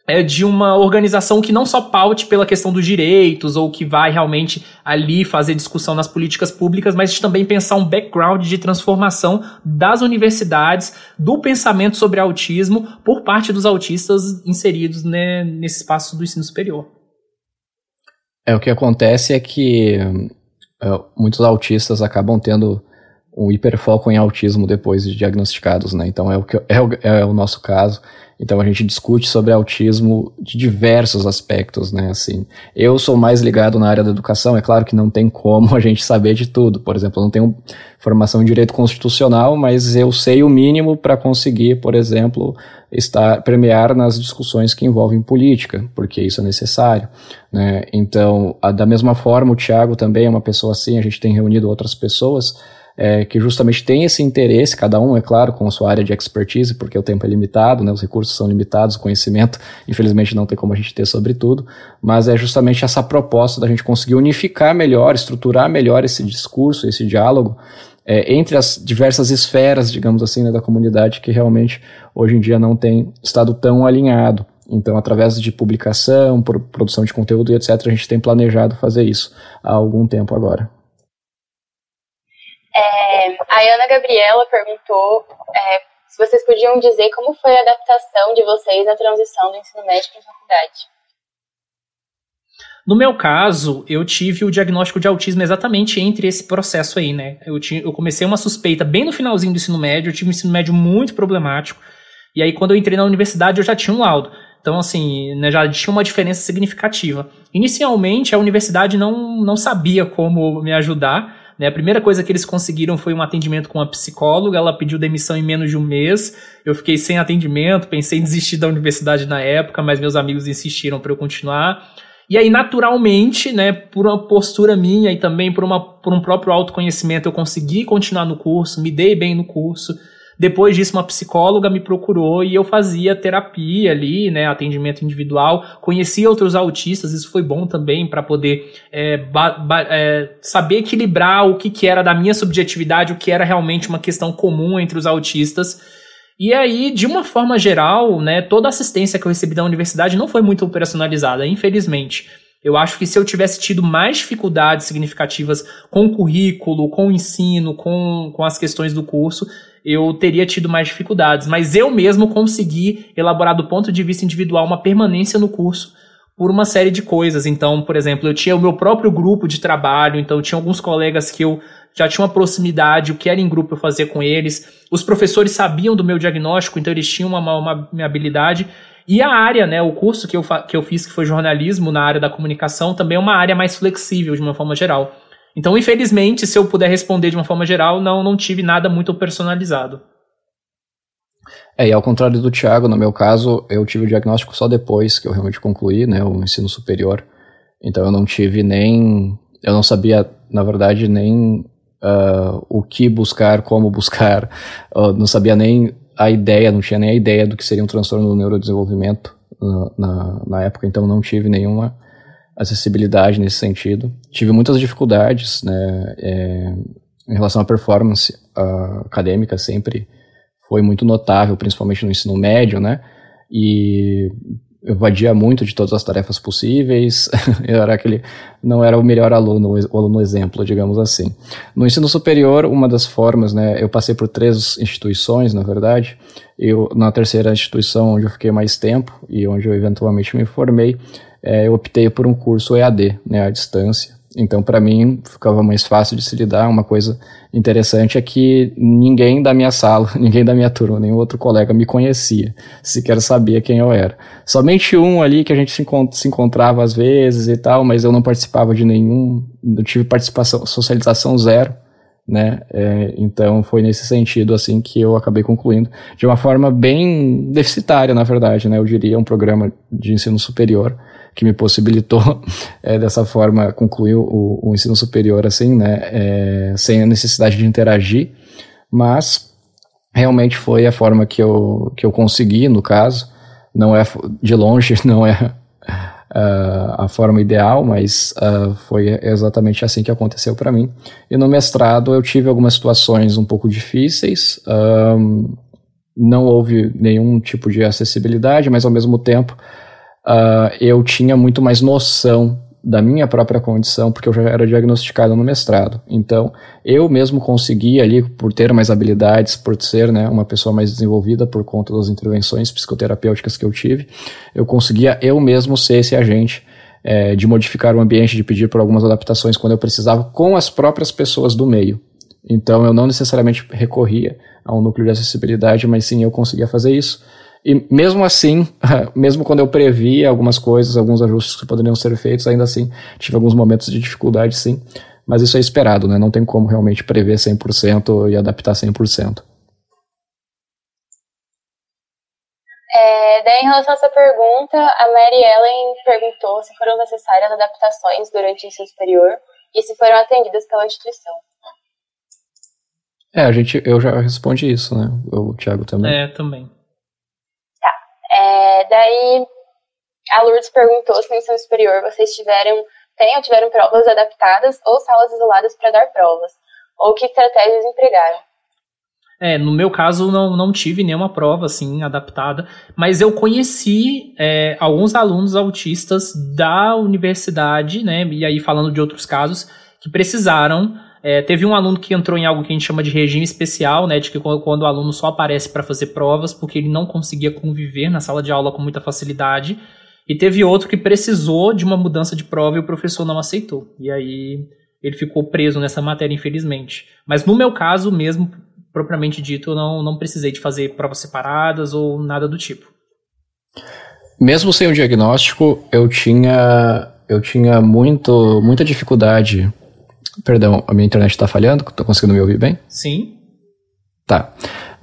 é de uma organização que não só paute pela questão dos direitos ou que vai realmente ali fazer discussão nas políticas públicas, mas também pensar um background de transformação das universidades, do pensamento sobre autismo por parte dos autistas inseridos né, nesse espaço do ensino superior. É, o que acontece é que é, muitos autistas acabam tendo um hiperfoco em autismo depois de diagnosticados, né? Então é o, que, é o, é o nosso caso. Então a gente discute sobre autismo de diversos aspectos, né? Assim, eu sou mais ligado na área da educação. É claro que não tem como (laughs) a gente saber de tudo. Por exemplo, eu não tenho formação em direito constitucional, mas eu sei o mínimo para conseguir, por exemplo, estar premiar nas discussões que envolvem política, porque isso é necessário. Né? Então, a, da mesma forma, o Tiago também é uma pessoa assim. A gente tem reunido outras pessoas é, que justamente tem esse interesse, cada um, é claro, com a sua área de expertise, porque o tempo é limitado, né, os recursos são limitados, o conhecimento, infelizmente, não tem como a gente ter sobre tudo, mas é justamente essa proposta da gente conseguir unificar melhor, estruturar melhor esse discurso, esse diálogo, é, entre as diversas esferas, digamos assim, né, da comunidade que realmente hoje em dia não tem estado tão alinhado. Então, através de publicação, produção de conteúdo e etc., a gente tem planejado fazer isso há algum tempo agora. A Ana Gabriela perguntou é, se vocês podiam dizer como foi a adaptação de vocês à transição do ensino médio para a faculdade. No meu caso, eu tive o diagnóstico de autismo exatamente entre esse processo aí, né? Eu, tinha, eu comecei uma suspeita bem no finalzinho do ensino médio, eu tive um ensino médio muito problemático, e aí quando eu entrei na universidade eu já tinha um laudo. Então, assim, né, já tinha uma diferença significativa. Inicialmente, a universidade não, não sabia como me ajudar, né? A primeira coisa que eles conseguiram foi um atendimento com uma psicóloga, ela pediu demissão em menos de um mês, eu fiquei sem atendimento, pensei em desistir da universidade na época, mas meus amigos insistiram para eu continuar. E aí, naturalmente, né, por uma postura minha e também por, uma, por um próprio autoconhecimento, eu consegui continuar no curso, me dei bem no curso. Depois disso, uma psicóloga me procurou e eu fazia terapia ali, né, atendimento individual. Conheci outros autistas, isso foi bom também para poder é, é, saber equilibrar o que, que era da minha subjetividade, o que era realmente uma questão comum entre os autistas e aí, de uma forma geral, né, toda a assistência que eu recebi da universidade não foi muito operacionalizada, infelizmente. Eu acho que se eu tivesse tido mais dificuldades significativas com o currículo, com o ensino, com, com as questões do curso, eu teria tido mais dificuldades. Mas eu mesmo consegui elaborar do ponto de vista individual uma permanência no curso por uma série de coisas. Então, por exemplo, eu tinha o meu próprio grupo de trabalho, então eu tinha alguns colegas que eu já tinha uma proximidade, o que era em grupo eu fazia com eles. Os professores sabiam do meu diagnóstico, então eles tinham uma, uma, uma habilidade. E a área, né, o curso que eu, que eu fiz, que foi jornalismo na área da comunicação, também é uma área mais flexível, de uma forma geral. Então, infelizmente, se eu puder responder de uma forma geral, não, não tive nada muito personalizado. É, e ao contrário do Thiago, no meu caso, eu tive o diagnóstico só depois que eu realmente concluí, né, o ensino superior. Então eu não tive nem, eu não sabia, na verdade, nem uh, o que buscar, como buscar, uh, (laughs) não sabia nem a ideia, não tinha nem a ideia do que seria um transtorno do neurodesenvolvimento uh, na, na época, então não tive nenhuma acessibilidade nesse sentido. Tive muitas dificuldades, né, é, em relação à performance acadêmica, sempre foi muito notável, principalmente no ensino médio, né, e eu vadia muito de todas as tarefas possíveis, (laughs) eu era aquele, não era o melhor aluno, o aluno exemplo, digamos assim. No ensino superior, uma das formas, né, eu passei por três instituições, na verdade, eu, na terceira instituição onde eu fiquei mais tempo e onde eu eventualmente me formei, é, eu optei por um curso EAD, né, à distância, então, para mim, ficava mais fácil de se lidar. Uma coisa interessante é que ninguém da minha sala, (laughs) ninguém da minha turma, nenhum outro colega me conhecia, sequer sabia quem eu era. Somente um ali que a gente se, encont se encontrava às vezes e tal, mas eu não participava de nenhum, não tive participação, socialização zero. Né? É, então foi nesse sentido assim que eu acabei concluindo de uma forma bem deficitária, na verdade, né? Eu diria um programa de ensino superior que me possibilitou é, (laughs) dessa forma concluir o, o, ensino superior assim, né, é, sem a necessidade de interagir, mas realmente foi a forma que eu, que eu consegui, no caso, não é de longe, (laughs) não é uh, a forma ideal, mas uh, foi exatamente assim que aconteceu para mim. E no mestrado eu tive algumas situações um pouco difíceis, um, não houve nenhum tipo de acessibilidade, mas ao mesmo tempo uh, eu tinha muito mais noção da minha própria condição, porque eu já era diagnosticado no mestrado. Então, eu mesmo conseguia ali, por ter mais habilidades, por ser né, uma pessoa mais desenvolvida por conta das intervenções psicoterapêuticas que eu tive, eu conseguia eu mesmo ser esse agente é, de modificar o ambiente, de pedir por algumas adaptações quando eu precisava, com as próprias pessoas do meio. Então, eu não necessariamente recorria a um núcleo de acessibilidade, mas sim eu conseguia fazer isso. E mesmo assim, (laughs) mesmo quando eu previa algumas coisas, alguns ajustes que poderiam ser feitos, ainda assim tive alguns momentos de dificuldade, sim. Mas isso é esperado, né? Não tem como realmente prever 100% e adaptar 100%. É, daí, em relação a essa pergunta, a Mary Ellen perguntou se foram necessárias adaptações durante o ensino superior e se foram atendidas pela instituição. É, a gente, eu já respondi isso, né? O Thiago também. É, também. É, daí a Lourdes perguntou se no ensino superior vocês tiveram, têm ou tiveram provas adaptadas ou salas isoladas para dar provas, ou que estratégias empregaram. É, no meu caso não, não tive nenhuma prova assim adaptada, mas eu conheci é, alguns alunos autistas da universidade, né? E aí falando de outros casos que precisaram É, teve um aluno que entrou em algo que a gente chama de regime especial, né, de que quando o aluno só aparece para fazer provas porque ele não conseguia conviver na sala de aula com muita facilidade. E teve outro que precisou de uma mudança de prova e o professor não aceitou. E aí ele ficou preso nessa matéria, infelizmente. Mas no meu caso mesmo, propriamente dito, eu não, não precisei de fazer provas separadas ou nada do tipo. Mesmo sem o diagnóstico, eu tinha eu tinha muito, muita dificuldade Perdão, a minha internet está falhando? Estou conseguindo me ouvir bem? Sim. Tá.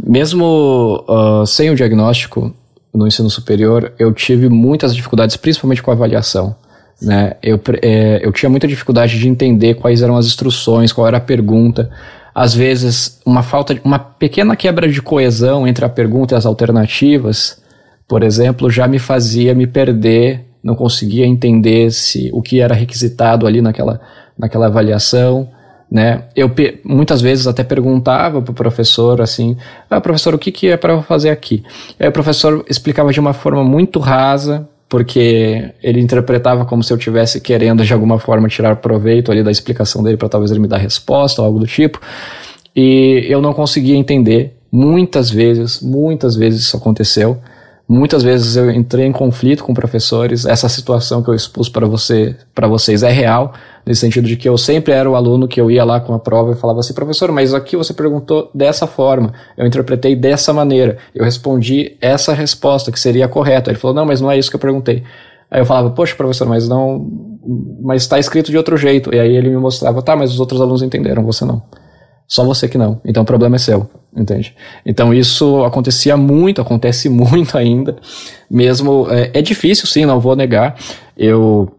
Mesmo uh, sem o diagnóstico no ensino superior, eu tive muitas dificuldades, principalmente com a avaliação. Né? Eu, é, eu tinha muita dificuldade de entender quais eram as instruções, qual era a pergunta. Às vezes, uma falta, de, uma pequena quebra de coesão entre a pergunta e as alternativas, por exemplo, já me fazia me perder, não conseguia entender se o que era requisitado ali naquela naquela avaliação, né? Eu muitas vezes até perguntava para o professor assim, ah, professor, o que, que é para fazer aqui? Aí o professor explicava de uma forma muito rasa, porque ele interpretava como se eu tivesse querendo de alguma forma tirar proveito ali da explicação dele para talvez ele me dar resposta ou algo do tipo. E eu não conseguia entender. Muitas vezes, muitas vezes isso aconteceu. Muitas vezes eu entrei em conflito com professores. Essa situação que eu expus para você, para vocês é real, nesse sentido de que eu sempre era o aluno que eu ia lá com a prova e falava assim, professor, mas aqui você perguntou dessa forma, eu interpretei dessa maneira, eu respondi essa resposta que seria correta. Ele falou, não, mas não é isso que eu perguntei. Aí eu falava, poxa, professor, mas não, mas está escrito de outro jeito. E aí ele me mostrava, tá, mas os outros alunos entenderam, você não. Só você que não. Então o problema é seu, entende? Então isso acontecia muito, acontece (laughs) muito ainda. Mesmo é, é difícil, sim, não vou negar. Eu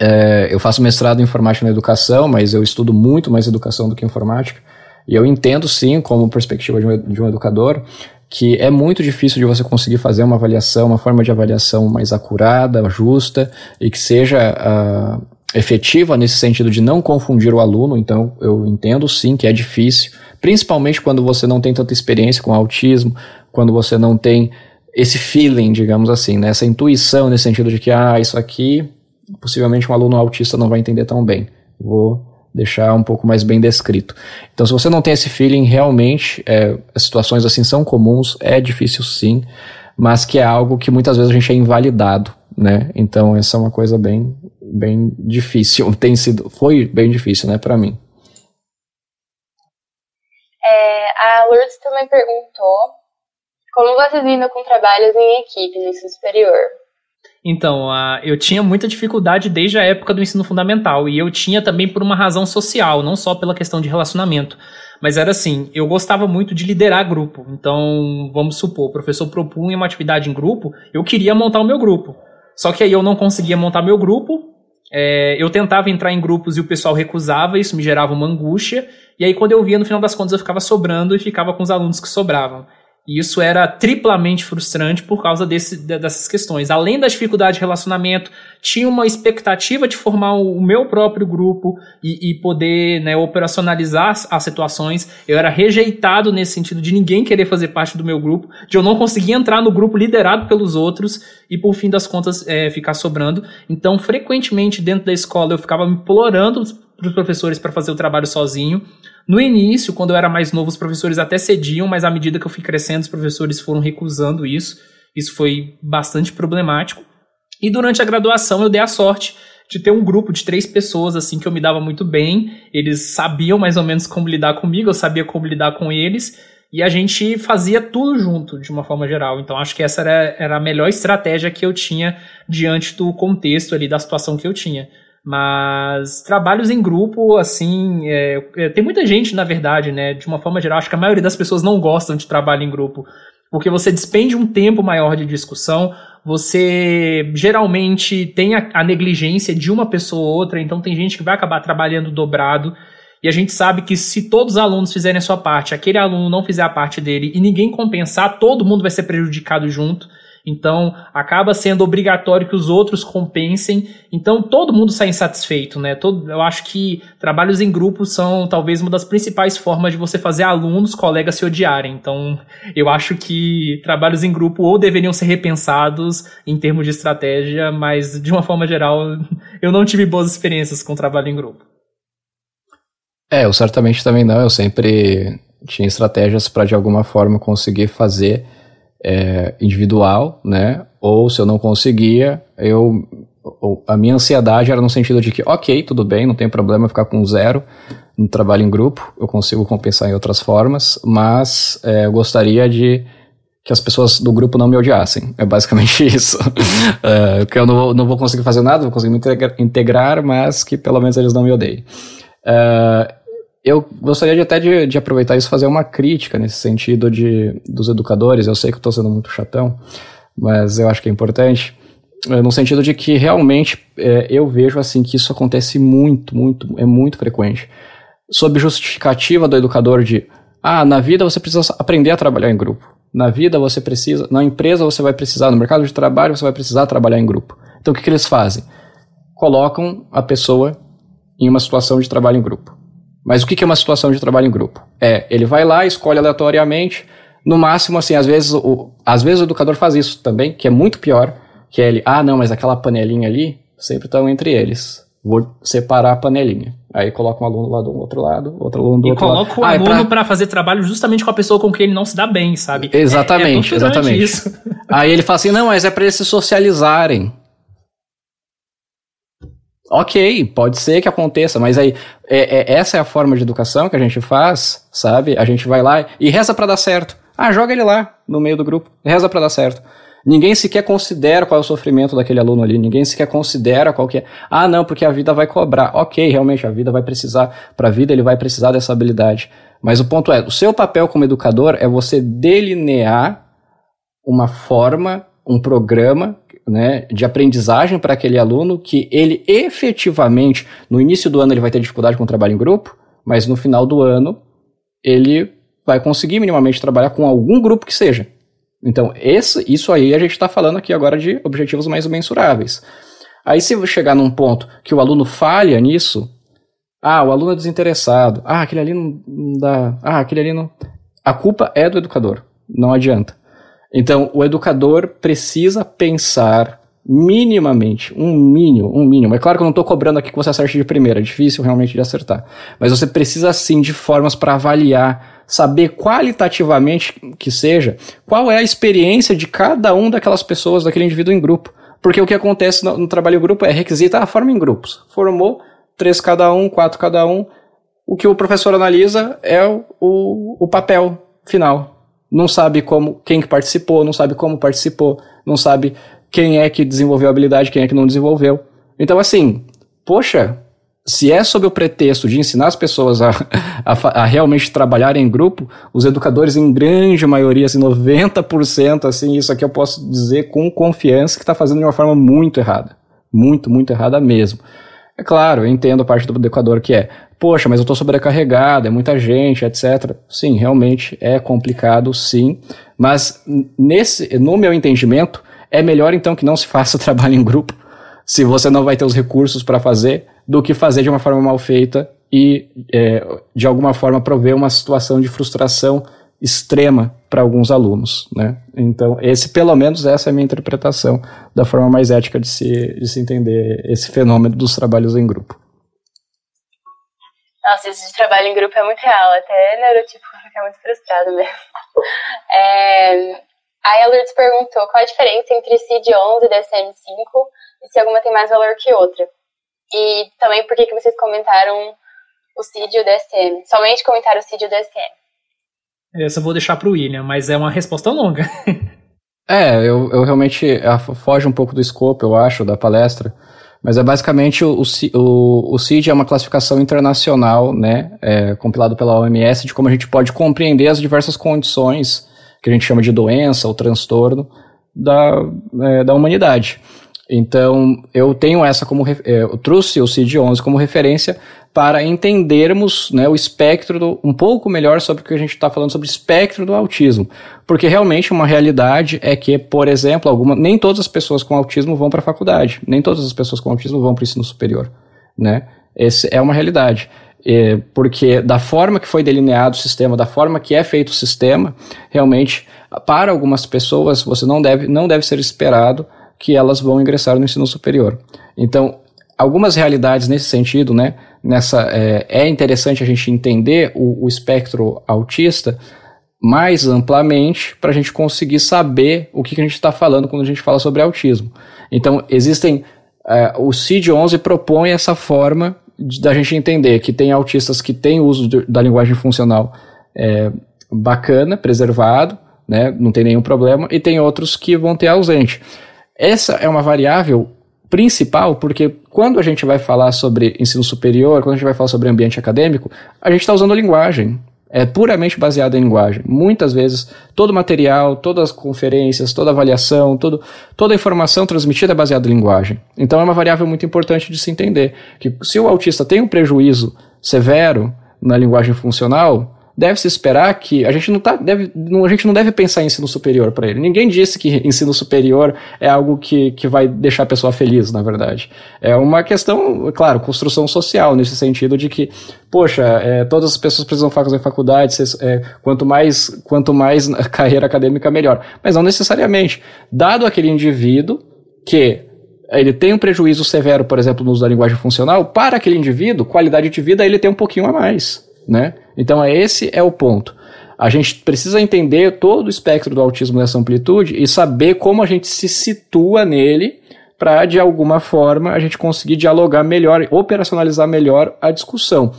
é, eu faço mestrado em informática na educação, mas eu estudo muito mais educação do que informática. E eu entendo, sim, como perspectiva de um, de um educador, que é muito difícil de você conseguir fazer uma avaliação, uma forma de avaliação mais acurada, justa e que seja uh, efetiva nesse sentido de não confundir o aluno, então eu entendo sim que é difícil, principalmente quando você não tem tanta experiência com autismo, quando você não tem esse feeling, digamos assim, né? essa intuição nesse sentido de que, ah, isso aqui possivelmente um aluno autista não vai entender tão bem. Vou deixar um pouco mais bem descrito. Então, se você não tem esse feeling, realmente, é, situações assim são comuns, é difícil sim, mas que é algo que muitas vezes a gente é invalidado, né? Então, essa é uma coisa bem, bem difícil, (laughs) tem sido, foi bem difícil, né, para mim. É, a Lourdes também perguntou como vocês lidam com trabalhos em equipes em ensino superior. Então, uh, eu tinha muita dificuldade desde a época do ensino fundamental, e eu tinha também por uma razão social, não só pela questão de relacionamento. Mas era assim, eu gostava muito de liderar grupo. Então, vamos supor, o professor propunha uma atividade em grupo, eu queria montar o meu grupo. Só que aí eu não conseguia montar meu grupo, é, eu tentava entrar em grupos e o pessoal recusava, isso me gerava uma angústia. E aí, quando eu via, no final das contas, eu ficava sobrando e ficava com os alunos que sobravam. E isso era triplamente frustrante por causa desse, dessas questões. Além da dificuldade de relacionamento, tinha uma expectativa de formar o meu próprio grupo e, e poder né, operacionalizar as situações. Eu era rejeitado nesse sentido de ninguém querer fazer parte do meu grupo, de eu não conseguir entrar no grupo liderado pelos outros e, por fim das contas, é, ficar sobrando. Então, frequentemente, dentro da escola, eu ficava implorando para os professores para fazer o trabalho sozinho. No início, quando eu era mais novo, os professores até cediam, mas à medida que eu fui crescendo, os professores foram recusando isso. Isso foi bastante problemático. E durante a graduação, eu dei a sorte de ter um grupo de três pessoas assim que eu me dava muito bem. Eles sabiam mais ou menos como lidar comigo, eu sabia como lidar com eles. E a gente fazia tudo junto, de uma forma geral. Então, acho que essa era, era a melhor estratégia que eu tinha diante do contexto ali, da situação que eu tinha. Mas trabalhos em grupo, assim, é, é, tem muita gente, na verdade, né? De uma forma geral, acho que a maioria das pessoas não gostam de trabalho em grupo. Porque você despende um tempo maior de discussão, você geralmente tem a, a negligência de uma pessoa ou outra, então tem gente que vai acabar trabalhando dobrado. E a gente sabe que se todos os alunos fizerem a sua parte, aquele aluno não fizer a parte dele e ninguém compensar, todo mundo vai ser prejudicado junto. Então, acaba sendo obrigatório que os outros compensem. Então, todo mundo sai insatisfeito, né? Todo, eu acho que trabalhos em grupo são talvez uma das principais formas de você fazer alunos, colegas se odiarem. Então, eu acho que trabalhos em grupo ou deveriam ser repensados em termos de estratégia, mas de uma forma geral, (laughs) eu não tive boas experiências com trabalho em grupo. É, eu certamente também não. Eu sempre tinha estratégias para de alguma forma conseguir fazer é, individual, né? Ou se eu não conseguia, eu a minha ansiedade era no sentido de que, ok, tudo bem, não tem problema ficar com zero no trabalho em grupo, eu consigo compensar em outras formas, mas é, eu gostaria de que as pessoas do grupo não me odiassem. É basicamente (laughs) isso. é, que eu não vou, não vou conseguir fazer nada, vou conseguir me integrar, mas que pelo menos eles não me odeiem. É, eu gostaria de, até de, de aproveitar isso fazer uma crítica nesse sentido de, dos educadores. Eu sei que estou sendo muito chatão, mas eu acho que é importante. É, no sentido de que realmente é, eu vejo assim que isso acontece muito, muito, é muito frequente. Sob justificativa do educador de ah, na vida você precisa aprender a trabalhar em grupo. Na vida você precisa, na empresa você vai precisar, no mercado de trabalho você vai precisar trabalhar em grupo. Então o que, que eles fazem? Colocam a pessoa em uma situação de trabalho em grupo. Mas o que é uma situação de trabalho em grupo? É, ele vai lá, escolhe aleatoriamente, no máximo, assim, às vezes o, às vezes o educador faz isso também, que é muito pior, que é ele, ah, não, mas aquela panelinha ali, sempre estão entre eles. Vou separar a panelinha. Aí coloca um aluno lá do outro lado, outro aluno do e outro lado. E coloca o ah, aluno é pra... para fazer trabalho justamente com a pessoa com quem ele não se dá bem, sabe? Exatamente, é, é exatamente. Isso. Aí ele fala assim, não, mas é para eles se socializarem. Ok, pode ser que aconteça, mas aí é, é, essa é a forma de educação que a gente faz, sabe? A gente vai lá e reza para dar certo. Ah, joga ele lá no meio do grupo, reza para dar certo. Ninguém sequer considera qual é o sofrimento daquele aluno ali, ninguém sequer considera qual que é. Ah, não, porque a vida vai cobrar. Ok, realmente a vida vai precisar, para a vida ele vai precisar dessa habilidade. Mas o ponto é, o seu papel como educador é você delinear uma forma, um programa né, de aprendizagem para aquele aluno que ele efetivamente, no início do ano ele vai ter dificuldade com o trabalho em grupo, mas no final do ano ele vai conseguir minimamente trabalhar com algum grupo que seja. Então, esse, isso aí a gente está falando aqui agora de objetivos mais mensuráveis. Aí se chegar num ponto que o aluno falha nisso, ah, o aluno é desinteressado, ah, aquele ali não, dá, ah, aquele ali não... A culpa é do educador, não adianta. Então, o educador precisa pensar minimamente, um mínimo, um mínimo. É claro que eu não estou cobrando aqui que você acerte de primeira, é difícil realmente de acertar. Mas você precisa sim de formas para avaliar, saber qualitativamente que seja, qual é a experiência de cada um daquelas pessoas, daquele indivíduo em grupo. Porque o que acontece no, no trabalho em grupo é requisita a forma em grupos. Formou três cada um, quatro cada um. O que o professor analisa é o, o, o papel final não sabe como quem que participou, não sabe como participou, não sabe quem é que desenvolveu a habilidade, quem é que não desenvolveu. Então, assim, poxa, se é sob o pretexto de ensinar as pessoas a, (laughs) a, a realmente trabalhar em grupo, os educadores, em grande maioria, assim, 90%, assim, isso aqui eu posso dizer com confiança que está fazendo de uma forma muito errada. Muito, muito errada mesmo. É claro, eu entendo a parte do educador que é, poxa, mas eu estou sobrecarregado, é muita gente, etc. Sim, realmente é complicado, sim. Mas nesse, no meu entendimento, é melhor então que não se (laughs) faça trabalho em grupo, se você não vai ter os recursos para fazer, do que fazer de uma forma mal feita e é, de alguma forma prover uma situação de frustração extrema para alguns alunos, né? Então, esse, pelo menos, essa é a minha interpretação da forma mais ética de se, de se entender esse fenômeno dos trabalhos em grupo. Nossa, isso de trabalho em grupo é muito real, até neurotípico fica muito frustrado mesmo. (laughs) É, aí a Lourdes perguntou qual a diferença entre CID-11 e DSM-5 e se alguma tem mais valor que outra. E também por que, que vocês comentaram o CID e o DSM. Somente comentaram o CID e o DSM. Essa eu vou deixar para o William, mas é uma resposta longa. (laughs) é, eu, eu realmente foge um pouco do escopo, eu acho, da palestra. Mas é basicamente o, o, o CID é uma classificação internacional, né, é, compilado pela OMS, de como a gente pode compreender as diversas condições que a gente chama de doença ou transtorno da, é, da humanidade. Então, eu tenho essa como. É, eu trouxe o CID-11 como referência para entendermos né, o espectro, do, um pouco melhor sobre o que a gente está falando sobre o espectro do autismo. Porque realmente uma realidade é que, por exemplo, alguma, nem todas as pessoas com autismo vão para a faculdade, nem todas as pessoas com autismo vão para o ensino superior. Né? Essa é uma realidade. É, porque da forma que foi delineado o sistema, da forma que é feito o sistema, realmente, para algumas pessoas, você não deve, não deve ser esperado que elas vão ingressar no ensino superior. Então, algumas realidades nesse sentido, né, nessa é, é interessante a gente entender o, o espectro autista mais amplamente para a gente conseguir saber o que, que a gente está falando quando a gente fala sobre autismo. Então, existem. É, o CID-11 propõe essa forma de, da gente entender que tem autistas que têm uso de, da linguagem funcional é, bacana, preservado, né, não tem nenhum problema, e tem outros que vão ter ausente. Essa é uma variável principal, porque quando a gente vai falar sobre ensino superior, quando a gente vai falar sobre ambiente acadêmico, a gente está usando linguagem é puramente baseado em linguagem. Muitas vezes, todo material, todas as conferências, toda avaliação, todo, toda a informação transmitida é baseada em linguagem. Então é uma variável muito importante de se entender que se o autista tem um prejuízo severo na linguagem funcional, deve-se esperar que a gente não tá, deve, não, a gente não deve pensar em ensino superior para ele. Ninguém disse que ensino superior é algo que, que vai deixar a pessoa feliz, na verdade. É uma questão, claro, construção social, nesse sentido de que, poxa, é, todas as pessoas precisam fazer faculdade, é, quanto mais quanto mais (laughs) carreira acadêmica, melhor. Mas não necessariamente. Dado aquele indivíduo que ele tem um prejuízo severo, por exemplo, no uso da linguagem funcional, para aquele indivíduo, qualidade de vida ele tem um pouquinho a mais né? Então esse é o ponto. A gente precisa entender todo o espectro do autismo nessa amplitude e saber como a gente se situa nele para, de alguma forma, a gente conseguir dialogar melhor, operacionalizar melhor a discussão.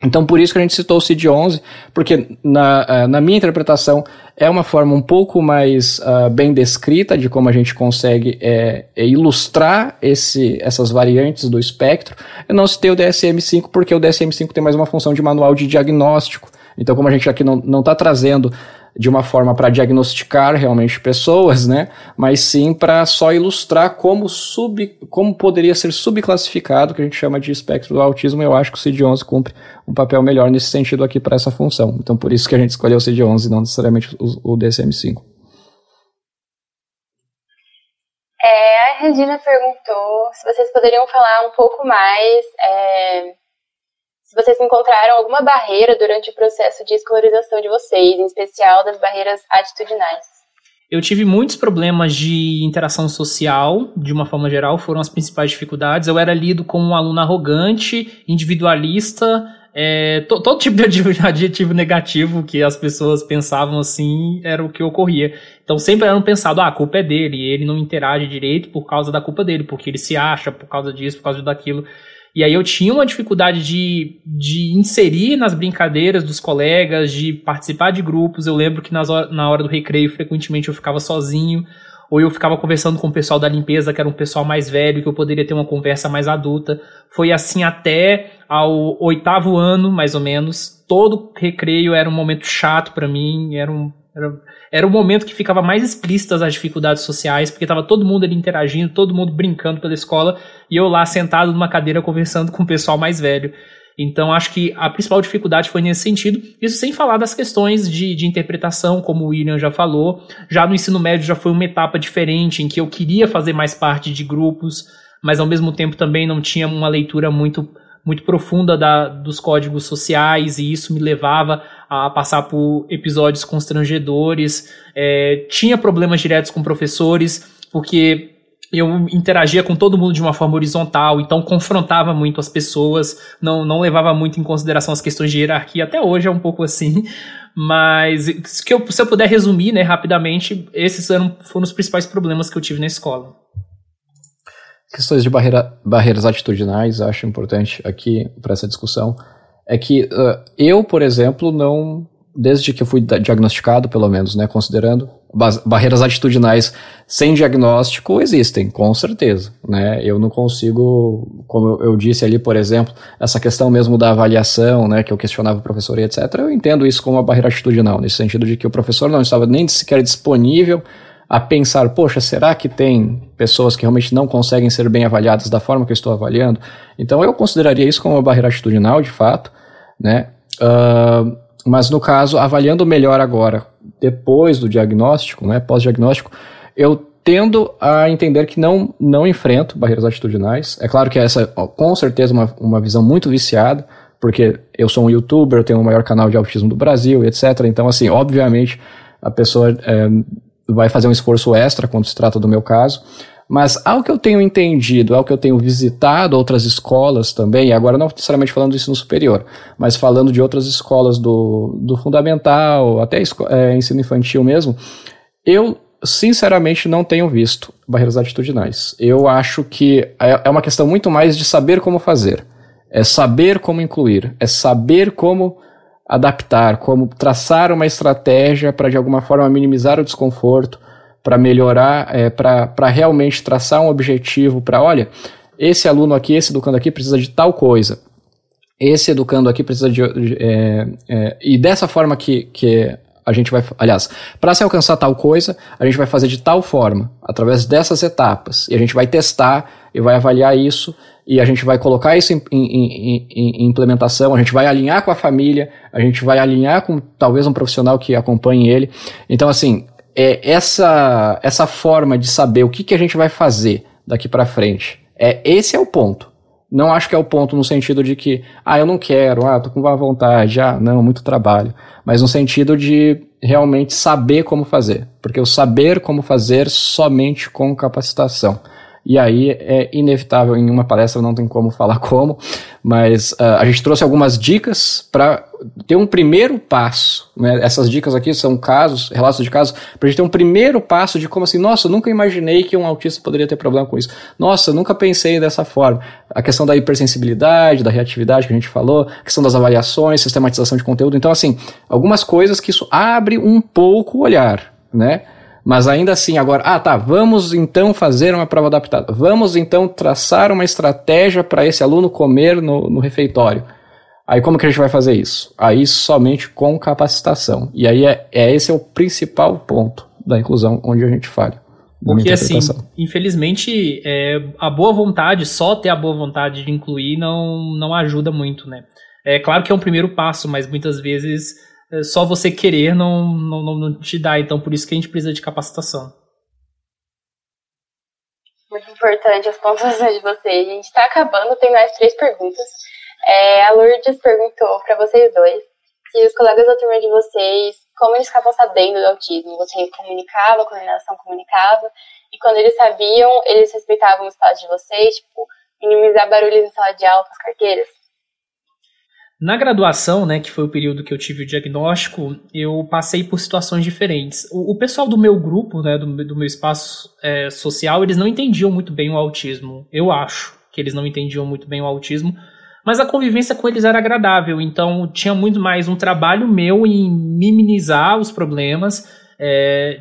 Então, por isso que a gente citou o CID-11, porque na, eh, na minha interpretação é uma forma um pouco mais uh, bem descrita de como a gente consegue é ilustrar esse, essas variantes do espectro. Eu não citei o DSM-5 porque o DSM-5 tem mais uma função de manual de diagnóstico. Então, como a gente aqui não está trazendo de uma forma para diagnosticar realmente pessoas, né? Mas sim para só ilustrar como, sub, como poderia ser subclassificado, que a gente chama de espectro do autismo. Eu acho que o CID-11 cumpre um papel melhor nesse sentido aqui para essa função. Então, por isso que a gente escolheu o CID-11 não necessariamente o, o DSM-5. É, a Regina perguntou se vocês poderiam falar um pouco mais é, vocês encontraram alguma barreira durante o processo de escolarização de vocês, em especial das barreiras atitudinais. Eu tive muitos problemas de interação social, de uma forma geral, foram as principais dificuldades. Eu era lido como um aluno arrogante, individualista, é, to, todo tipo de (laughs) adjetivo negativo que as pessoas pensavam assim era o que ocorria. Então sempre eram pensado, ah, a culpa é dele, ele não interage direito por causa da culpa dele, porque ele se acha por causa disso, por causa daquilo. E aí eu tinha uma dificuldade de, de inserir nas brincadeiras dos colegas, de participar de grupos. Eu lembro que nas, na hora do recreio, frequentemente eu ficava sozinho, ou eu ficava conversando com o pessoal da limpeza, que era um pessoal mais velho, que eu poderia ter uma conversa mais adulta. Foi assim até ao oitavo ano, mais ou menos. Todo recreio era um momento chato para mim, era um. Era, era o momento que ficava mais explícitas as dificuldades sociais, porque estava todo mundo ali interagindo, todo mundo brincando pela escola, e eu lá sentado numa cadeira conversando (laughs) com o pessoal mais velho. Então, acho que a principal dificuldade foi nesse sentido. Isso sem falar das questões de, de interpretação, como o William já falou. Já no ensino médio já foi uma etapa diferente, em que eu queria fazer mais parte de grupos, mas ao mesmo tempo também não tinha uma leitura muito muito profunda da, dos códigos sociais e isso me levava a passar por episódios constrangedores. É, tinha problemas diretos com professores, porque eu interagia com todo mundo de uma forma horizontal, então confrontava muito as pessoas, não, não levava muito em consideração as questões de hierarquia, até hoje é um pouco assim, (laughs) mas se eu, se eu puder resumir né, rapidamente, esses eram, foram os principais problemas que eu tive na escola. Questões de barreira, barreiras atitudinais, acho importante aqui para essa discussão, é que uh, eu, por exemplo, não, desde que eu fui diagnosticado, pelo menos, né, considerando, barreiras atitudinais sem diagnóstico existem, com certeza, né, eu não consigo, como eu disse ali, por exemplo, essa questão mesmo da avaliação, né, que eu questionava o professor e etc, eu entendo isso como uma barreira atitudinal, nesse sentido de que o professor não estava nem sequer disponível a pensar, poxa, será que tem pessoas que realmente não conseguem ser bem avaliadas da forma que eu estou avaliando? Então eu consideraria isso como uma barreira atitudinal, de fato, né? Uh, mas no caso, avaliando melhor agora, depois do diagnóstico, né, pós-diagnóstico, eu tendo a entender que não, não enfrento barreiras atitudinais. É claro que essa, com certeza, uma, uma visão muito viciada, porque eu sou um youtuber, eu tenho o maior canal de autismo do Brasil, etc. Então, assim, obviamente, a pessoa é, vai fazer um esforço extra quando se trata do meu caso, Mas ao que eu tenho entendido, ao que eu tenho visitado outras escolas também, agora não necessariamente falando do ensino superior, mas falando de outras escolas do, do fundamental, até é, ensino infantil mesmo, eu sinceramente não tenho visto barreiras atitudinais. Eu acho que é, é uma questão muito mais de saber como fazer, é saber como incluir, é saber como adaptar, como traçar uma estratégia para de alguma forma minimizar o desconforto, para melhorar, é, para realmente traçar um objetivo, para, olha, esse aluno aqui, esse educando aqui precisa de tal coisa, esse educando aqui precisa de. é, é, e dessa forma que, que a gente vai. Aliás, para se alcançar tal coisa, a gente vai fazer de tal forma, através dessas etapas, e a gente vai testar e vai avaliar isso. E a gente vai colocar isso em, em, em, em implementação, a gente vai alinhar com a família, a gente vai alinhar com talvez um profissional que acompanhe ele. Então, assim, é, essa, essa forma de saber o que, que a gente vai fazer daqui para frente, é esse é o ponto. Não acho que é o ponto no sentido de que, ah, eu não quero, ah, tô com má vontade, ah, não, muito trabalho. Mas no sentido de realmente saber como fazer. Porque o saber como fazer somente com capacitação. E aí é inevitável, em uma palestra não tem como falar (laughs) como, mas uh, a gente trouxe algumas dicas para ter um primeiro passo. Né? Essas dicas aqui são casos, relatos de casos, para a gente ter um primeiro passo de como assim, nossa, nunca imaginei que um autista poderia ter problema com isso. Nossa, nunca pensei dessa forma. A questão da hipersensibilidade, da reatividade que a gente falou, a questão das avaliações, sistematização de conteúdo. Então, assim, algumas coisas que isso abre um pouco o olhar, né? Mas ainda assim, agora, ah tá, vamos então fazer uma prova adaptada. Vamos então traçar uma estratégia para esse aluno comer no, no refeitório. Aí como que a gente vai fazer isso? Aí somente com capacitação. E aí é, é esse é o principal ponto da inclusão onde a gente falha. Porque assim, infelizmente, é, a boa vontade, só ter a boa vontade de incluir não, não ajuda muito, né? É claro que é um primeiro passo, mas muitas vezes só você querer não, não, não te dá. Então, por isso que a gente precisa de capacitação. Muito importante as pontuações de vocês. A gente está acabando, tem mais três perguntas. É, a Lourdes perguntou para vocês dois se os colegas da turma de vocês, como eles ficavam sabendo do autismo. Você comunicava, a coordenação comunicava, e quando eles sabiam, eles respeitavam o espaço de vocês, tipo, minimizar barulhos em sala de aula com as carteiras? Na graduação, né, que foi o período que eu tive o diagnóstico, eu passei por situações diferentes. O, o pessoal do meu grupo, né, do, do meu espaço é, social, eles não entendiam muito bem o autismo. Eu acho que eles não entendiam muito bem o autismo, mas a convivência com eles era agradável. Então tinha muito mais um trabalho meu em minimizar os problemas é,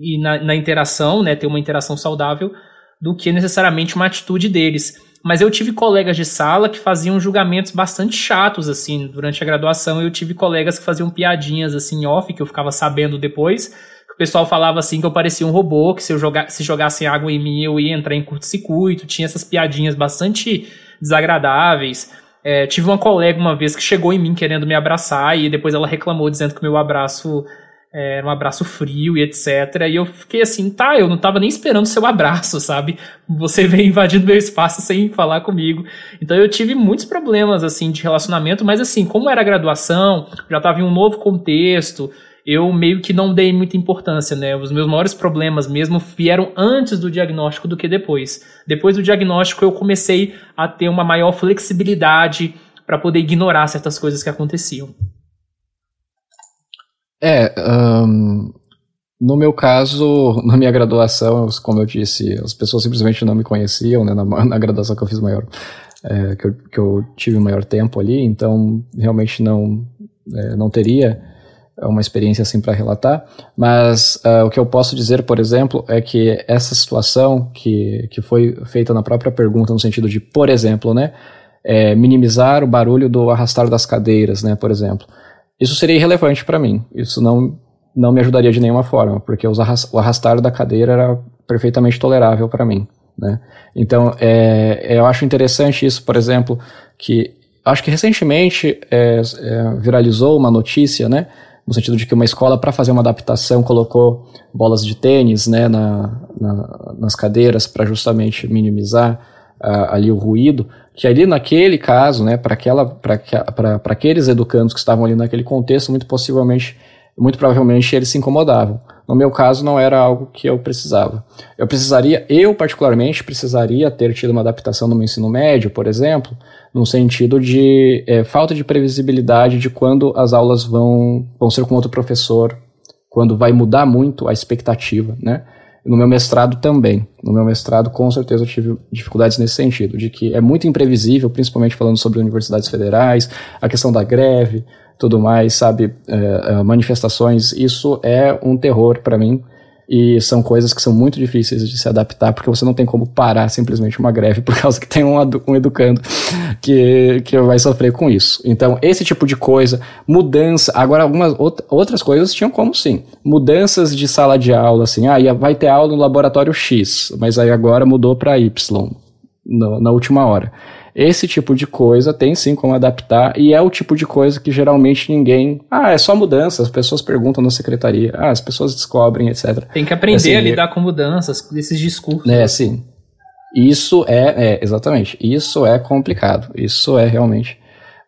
e na, na interação, né, ter uma interação saudável, do que necessariamente uma atitude deles. Mas eu tive colegas de sala que faziam julgamentos bastante chatos, assim, durante a graduação. Eu tive colegas que faziam piadinhas, assim, off, que eu ficava sabendo depois. Que o pessoal falava, assim, que eu parecia um robô, que se, eu se jogassem água em mim eu ia entrar em curto-circuito. Tinha essas piadinhas bastante desagradáveis. É, tive uma colega uma vez que chegou em mim querendo me abraçar e depois ela reclamou dizendo que meu abraço é, um abraço frio e etc. E eu fiquei assim, tá, eu não tava nem esperando seu abraço, sabe? Você veio invadindo meu espaço sem falar comigo. Então eu tive muitos problemas, assim, de relacionamento, mas assim, como era graduação, já tava em um novo contexto, eu meio que não dei muita importância, né? Os meus maiores problemas mesmo vieram antes do diagnóstico do que depois. Depois do diagnóstico eu comecei a ter uma maior flexibilidade para poder ignorar certas coisas que aconteciam. É, um, no meu caso, (laughs) na minha graduação, como eu disse, as pessoas simplesmente não me conheciam, né, na, (laughs) na graduação que eu fiz maior, é, que, eu, que eu tive maior tempo ali, então realmente não, é, não teria uma experiência assim para relatar, mas uh, o que eu posso dizer, por exemplo, é que essa situação que, que foi feita na própria pergunta, no sentido de, por exemplo, né, é, minimizar o barulho do arrastar das cadeiras, né, por exemplo, isso seria irrelevante para mim. Isso não, não me ajudaria de nenhuma forma, porque o arrastar da cadeira era perfeitamente tolerável para mim. Né? Então, é, eu acho interessante isso, por exemplo, que acho que recentemente é, é, viralizou uma notícia, né, no sentido de que uma escola, para fazer uma adaptação, colocou bolas de tênis né, na, na nas cadeiras para justamente minimizar ali o ruído que ali naquele caso, né, para aqueles educandos que estavam ali naquele contexto, muito possivelmente, muito provavelmente eles se incomodavam. No meu caso, não era algo que eu precisava. Eu precisaria, eu particularmente, precisaria ter tido uma adaptação no meu ensino médio, por exemplo, no sentido de é, falta de previsibilidade de quando as aulas vão, vão ser com outro professor, quando vai mudar muito a expectativa, né? No meu mestrado também. No meu mestrado, com certeza, eu tive dificuldades nesse sentido, de que é muito imprevisível, principalmente falando sobre universidades federais, a questão da greve, tudo mais, sabe, é, manifestações, isso é um terror para mim. E são coisas que são muito difíceis de se adaptar, porque você não tem como parar simplesmente uma greve por (laughs) causa que tem um, um educando que, que vai sofrer com isso. Então, esse tipo de coisa, mudança. Agora, algumas outras coisas tinham como sim. Mudanças de sala de aula, assim, ah, vai ter aula no laboratório X, mas aí agora mudou para Y no, na última hora. Esse tipo de coisa tem sim como adaptar e é o tipo de coisa que geralmente ninguém. Ah, é só mudança, as pessoas perguntam na secretaria, ah, as pessoas descobrem, etc. Tem que aprender assim, a lidar com mudanças, esses discursos. É, sim. Isso é, é, exatamente, isso é complicado. Isso é realmente,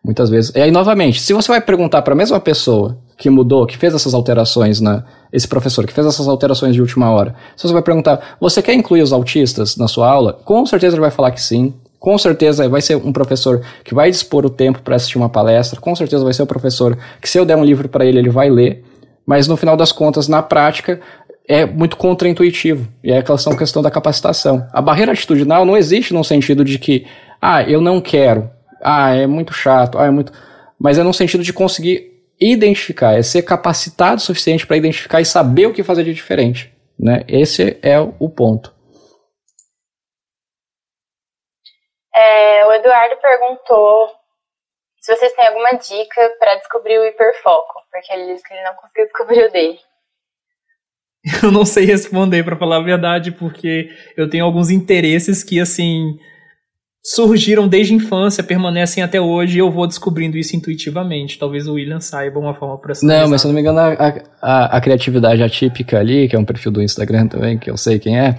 muitas vezes. E aí, novamente, se você vai perguntar para a mesma pessoa que mudou, que fez essas alterações na. Esse professor que fez essas alterações de última hora. Se você vai perguntar, você quer incluir os autistas na sua aula? Com certeza ele vai falar que sim com certeza vai ser um professor que vai dispor o tempo para assistir uma palestra, com certeza vai ser o um professor que se eu der um livro para ele, ele vai ler, mas no final das contas, na prática, é muito contraintuitivo. E é aquela questão da capacitação. A barreira atitudinal não existe no sentido de que, ah, eu não quero, ah, é muito chato, ah, é muito. Mas é no sentido de conseguir identificar, é ser capacitado o suficiente para identificar e saber o que fazer de diferente. Né? Esse é o ponto. É, o Eduardo perguntou se vocês têm alguma dica para descobrir o hiperfoco, porque ele disse que ele não conseguiu descobrir o dele. (laughs) Eu não sei responder, para falar a verdade, porque eu tenho alguns interesses que, assim, surgiram desde a infância, permanecem até hoje, e eu vou descobrindo isso intuitivamente. Talvez o William saiba uma forma para Não, mas se eu não me engano, a, a, a, criatividade atípica ali, que é um perfil do Instagram também, que eu sei quem é,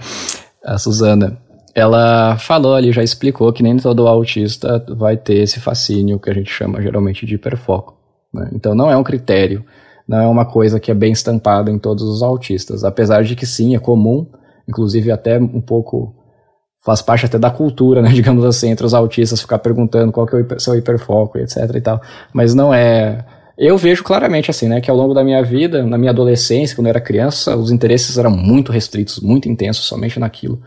a Suzana, ela falou ali, já explicou que nem todo autista vai ter esse fascínio que a gente chama geralmente de hiperfoco. Né? Então não é um critério, não é uma coisa que é bem estampada em todos os autistas, apesar de que sim, é comum, inclusive até um pouco faz parte até da cultura, né, (laughs) digamos assim, entre os autistas ficar perguntando qual que é o seu hiperfoco, etc e tal, mas não é eu vejo claramente assim, né, que ao longo da minha vida, na minha adolescência, quando eu era criança, os interesses eram muito restritos, muito intensos somente naquilo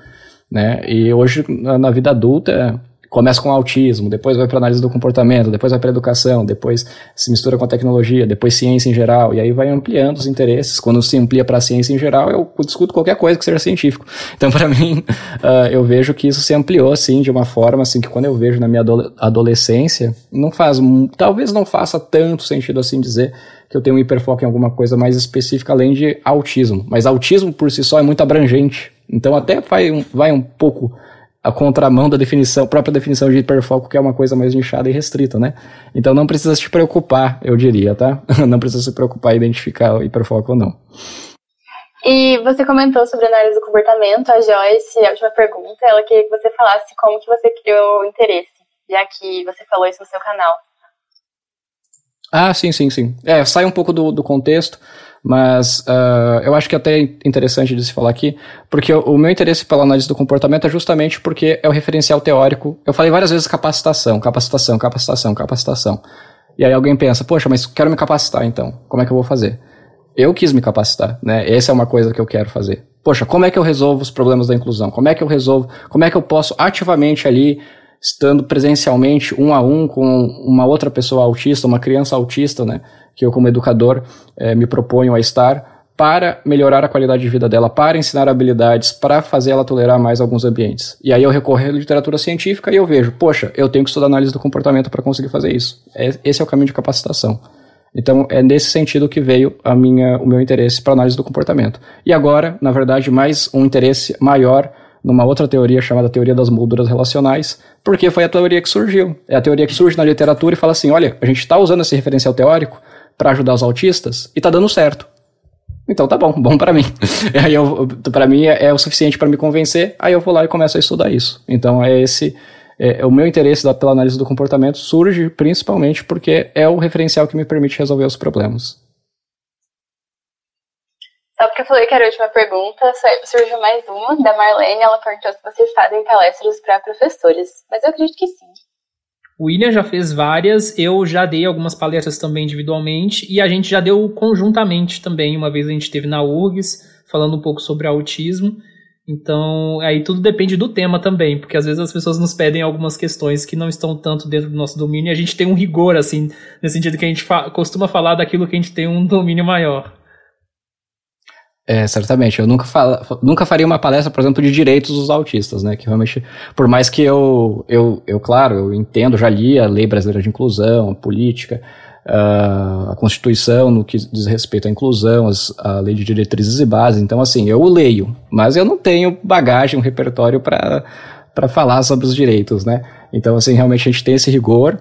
né? E hoje, na, vida adulta, começa com autismo, depois vai para análise do comportamento, depois vai para educação, depois se mistura com a tecnologia, depois ciência em geral, e aí vai ampliando os interesses. Quando se amplia para a ciência em geral, eu discuto qualquer coisa que seja científico. (laughs) Então, para mim, uh, (laughs) eu vejo que isso se ampliou assim de uma forma assim que quando eu vejo na minha adolescência, não faz, talvez não faça tanto sentido assim dizer que eu tenho um hiperfoco em alguma coisa mais específica além de autismo. Mas autismo por si só é muito abrangente. Então até vai um, vai um pouco a contramão da definição, própria definição de hiperfoco, que é uma coisa mais nichada e restrita, né? Então não precisa se preocupar, eu diria, tá? (laughs) Não precisa se preocupar em identificar o hiperfoco ou não. E você comentou sobre análise do comportamento, a Joyce, a última pergunta, ela queria que você falasse como que você criou o interesse, já que você falou isso no seu canal. Ah, sim, sim, sim. É, sai um pouco do, do contexto, mas uh, eu acho que é até interessante de se falar aqui, porque o, o, meu interesse pela análise do comportamento é justamente porque é o referencial teórico. Eu falei várias vezes capacitação, capacitação, capacitação, capacitação. E aí alguém pensa, poxa, mas quero me capacitar então, como é que eu vou fazer? Eu quis me capacitar, né? Essa é uma coisa que eu quero fazer. Poxa, como é que eu resolvo os problemas da inclusão? Como é que eu resolvo? Como é que eu posso ativamente ali estando presencialmente um a um com uma outra pessoa autista, uma criança autista, né, que eu como educador é, me proponho a estar para melhorar a qualidade de vida dela, para ensinar habilidades, para fazer ela tolerar mais alguns ambientes. E aí eu recorro à literatura científica e eu vejo, poxa, eu tenho que estudar análise do comportamento para conseguir fazer isso. É, esse é o caminho de capacitação. Então é nesse sentido que veio a minha, o meu interesse para análise do comportamento. E agora, na verdade, mais um interesse maior numa outra teoria chamada teoria das molduras relacionais, porque foi a teoria que surgiu. É a teoria que surge na literatura e fala assim: olha, a gente está usando esse referencial teórico para ajudar os autistas e está dando certo. Então tá bom, bom para mim. (laughs) aí eu, para mim é, é, o suficiente para me convencer. Aí eu vou lá e começo a estudar isso. Então é esse é, é o meu interesse da, pela análise do comportamento surge principalmente porque é o referencial que me permite resolver os problemas. Só porque eu falei que era a última pergunta, surgiu mais uma, da Marlene. Ela perguntou se vocês fazem palestras para professores. Mas eu acredito que sim. O William já fez várias, eu já dei algumas palestras também individualmente, e a gente já deu conjuntamente também. Uma vez a gente esteve na URGS, falando um pouco sobre autismo. Então, aí tudo depende do tema também, porque às vezes as pessoas nos pedem algumas questões que não estão tanto dentro do nosso domínio, e a gente tem um rigor, assim, nesse sentido que a gente fa costuma falar daquilo que a gente tem um domínio maior. É, certamente. Eu nunca, fala, nunca faria uma palestra, por exemplo, de direitos dos autistas, né? Que realmente, por mais que eu, eu, eu claro, eu entendo, já li a Lei Brasileira de Inclusão, a política, uh, a Constituição no que diz respeito à inclusão, as, a Lei de Diretrizes e Bases. Então, assim, eu leio, mas eu não tenho bagagem, um repertório para falar sobre os direitos, né? Então, assim, realmente a gente tem esse rigor.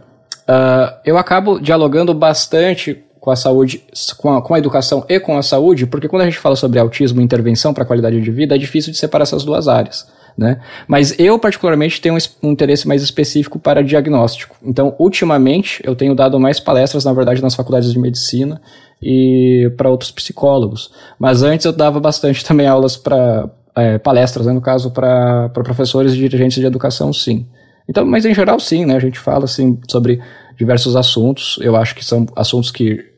Uh, eu acabo dialogando bastante com a saúde, com a, com a educação e com a saúde, porque quando a gente fala sobre autismo e intervenção para a qualidade de vida, é difícil de separar essas duas áreas. Né? Mas eu, particularmente, tenho um interesse mais específico para diagnóstico. Então, ultimamente, eu tenho dado mais palestras, na verdade, nas faculdades de medicina e para outros psicólogos. Mas antes eu dava bastante (laughs) também aulas para é, palestras, né, no caso, para professores e dirigentes de educação, sim. Então, mas em geral, sim, né? A gente fala assim sobre diversos assuntos. Eu acho que são assuntos que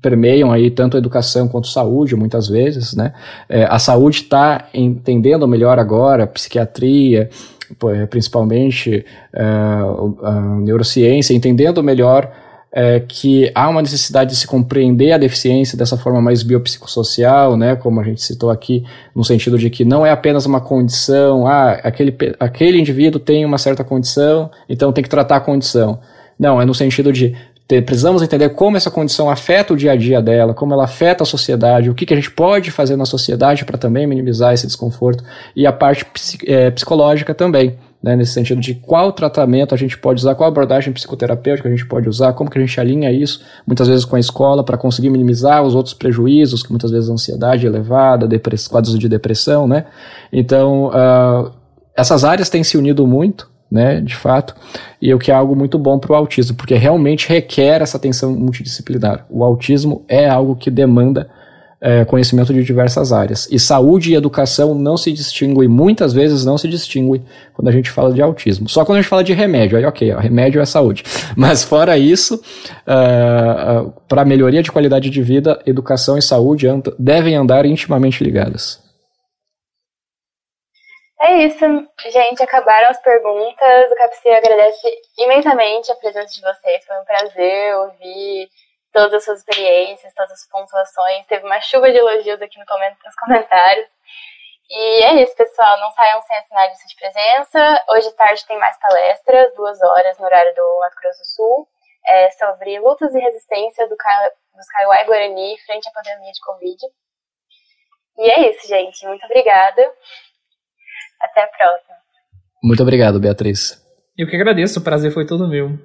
permeiam aí tanto a educação quanto a saúde, muitas vezes, né? É, a saúde está entendendo melhor agora, psiquiatria, é, principalmente é, a neurociência, entendendo melhor é, que há uma necessidade de se compreender a deficiência dessa forma mais biopsicossocial, né, como a gente citou aqui, no sentido de que não é apenas uma condição, ah, aquele, aquele indivíduo tem uma certa condição, então tem que tratar a condição. Não, é no sentido de precisamos entender como essa condição afeta o dia a dia dela, como ela afeta a sociedade, o que, que a gente pode fazer na sociedade para também minimizar esse desconforto, e a parte é, psicológica também. Né, nesse sentido de qual tratamento a gente pode usar, qual abordagem psicoterapêutica a gente pode usar, como que a gente alinha isso, muitas vezes com a escola, para conseguir minimizar os outros prejuízos, que muitas vezes a ansiedade elevada, quadros de depressão, né? Então, uh, essas áreas têm se unido muito, né, de fato, e o que é algo muito bom para o autismo, porque realmente requer essa atenção multidisciplinar. O autismo é algo que demanda é, conhecimento de diversas áreas. E saúde e educação não se distinguem, muitas vezes não se distinguem quando a gente fala de autismo. Só quando a gente fala de remédio, aí ok, remédio é saúde. (laughs) Mas fora isso, uh, uh, para melhoria de qualidade de vida, educação e saúde and devem andar intimamente ligadas. É isso, gente. Acabaram as perguntas. O Capci agradece imensamente a presença de vocês. Foi um prazer ouvir todas as suas experiências, todas as pontuações. Teve uma chuva de elogios aqui nos comentários. E é isso, pessoal. Não saiam sem assinar a lista de presença. Hoje à tarde tem mais palestras, duas horas no horário do Mato Grosso do Sul, é, sobre lutas e resistência do, dos Kaiowá e Guarani frente à pandemia de Covid. E é isso, gente. Muito obrigada. Até a próxima. Muito obrigado, Beatriz. Eu que agradeço, o prazer foi todo meu.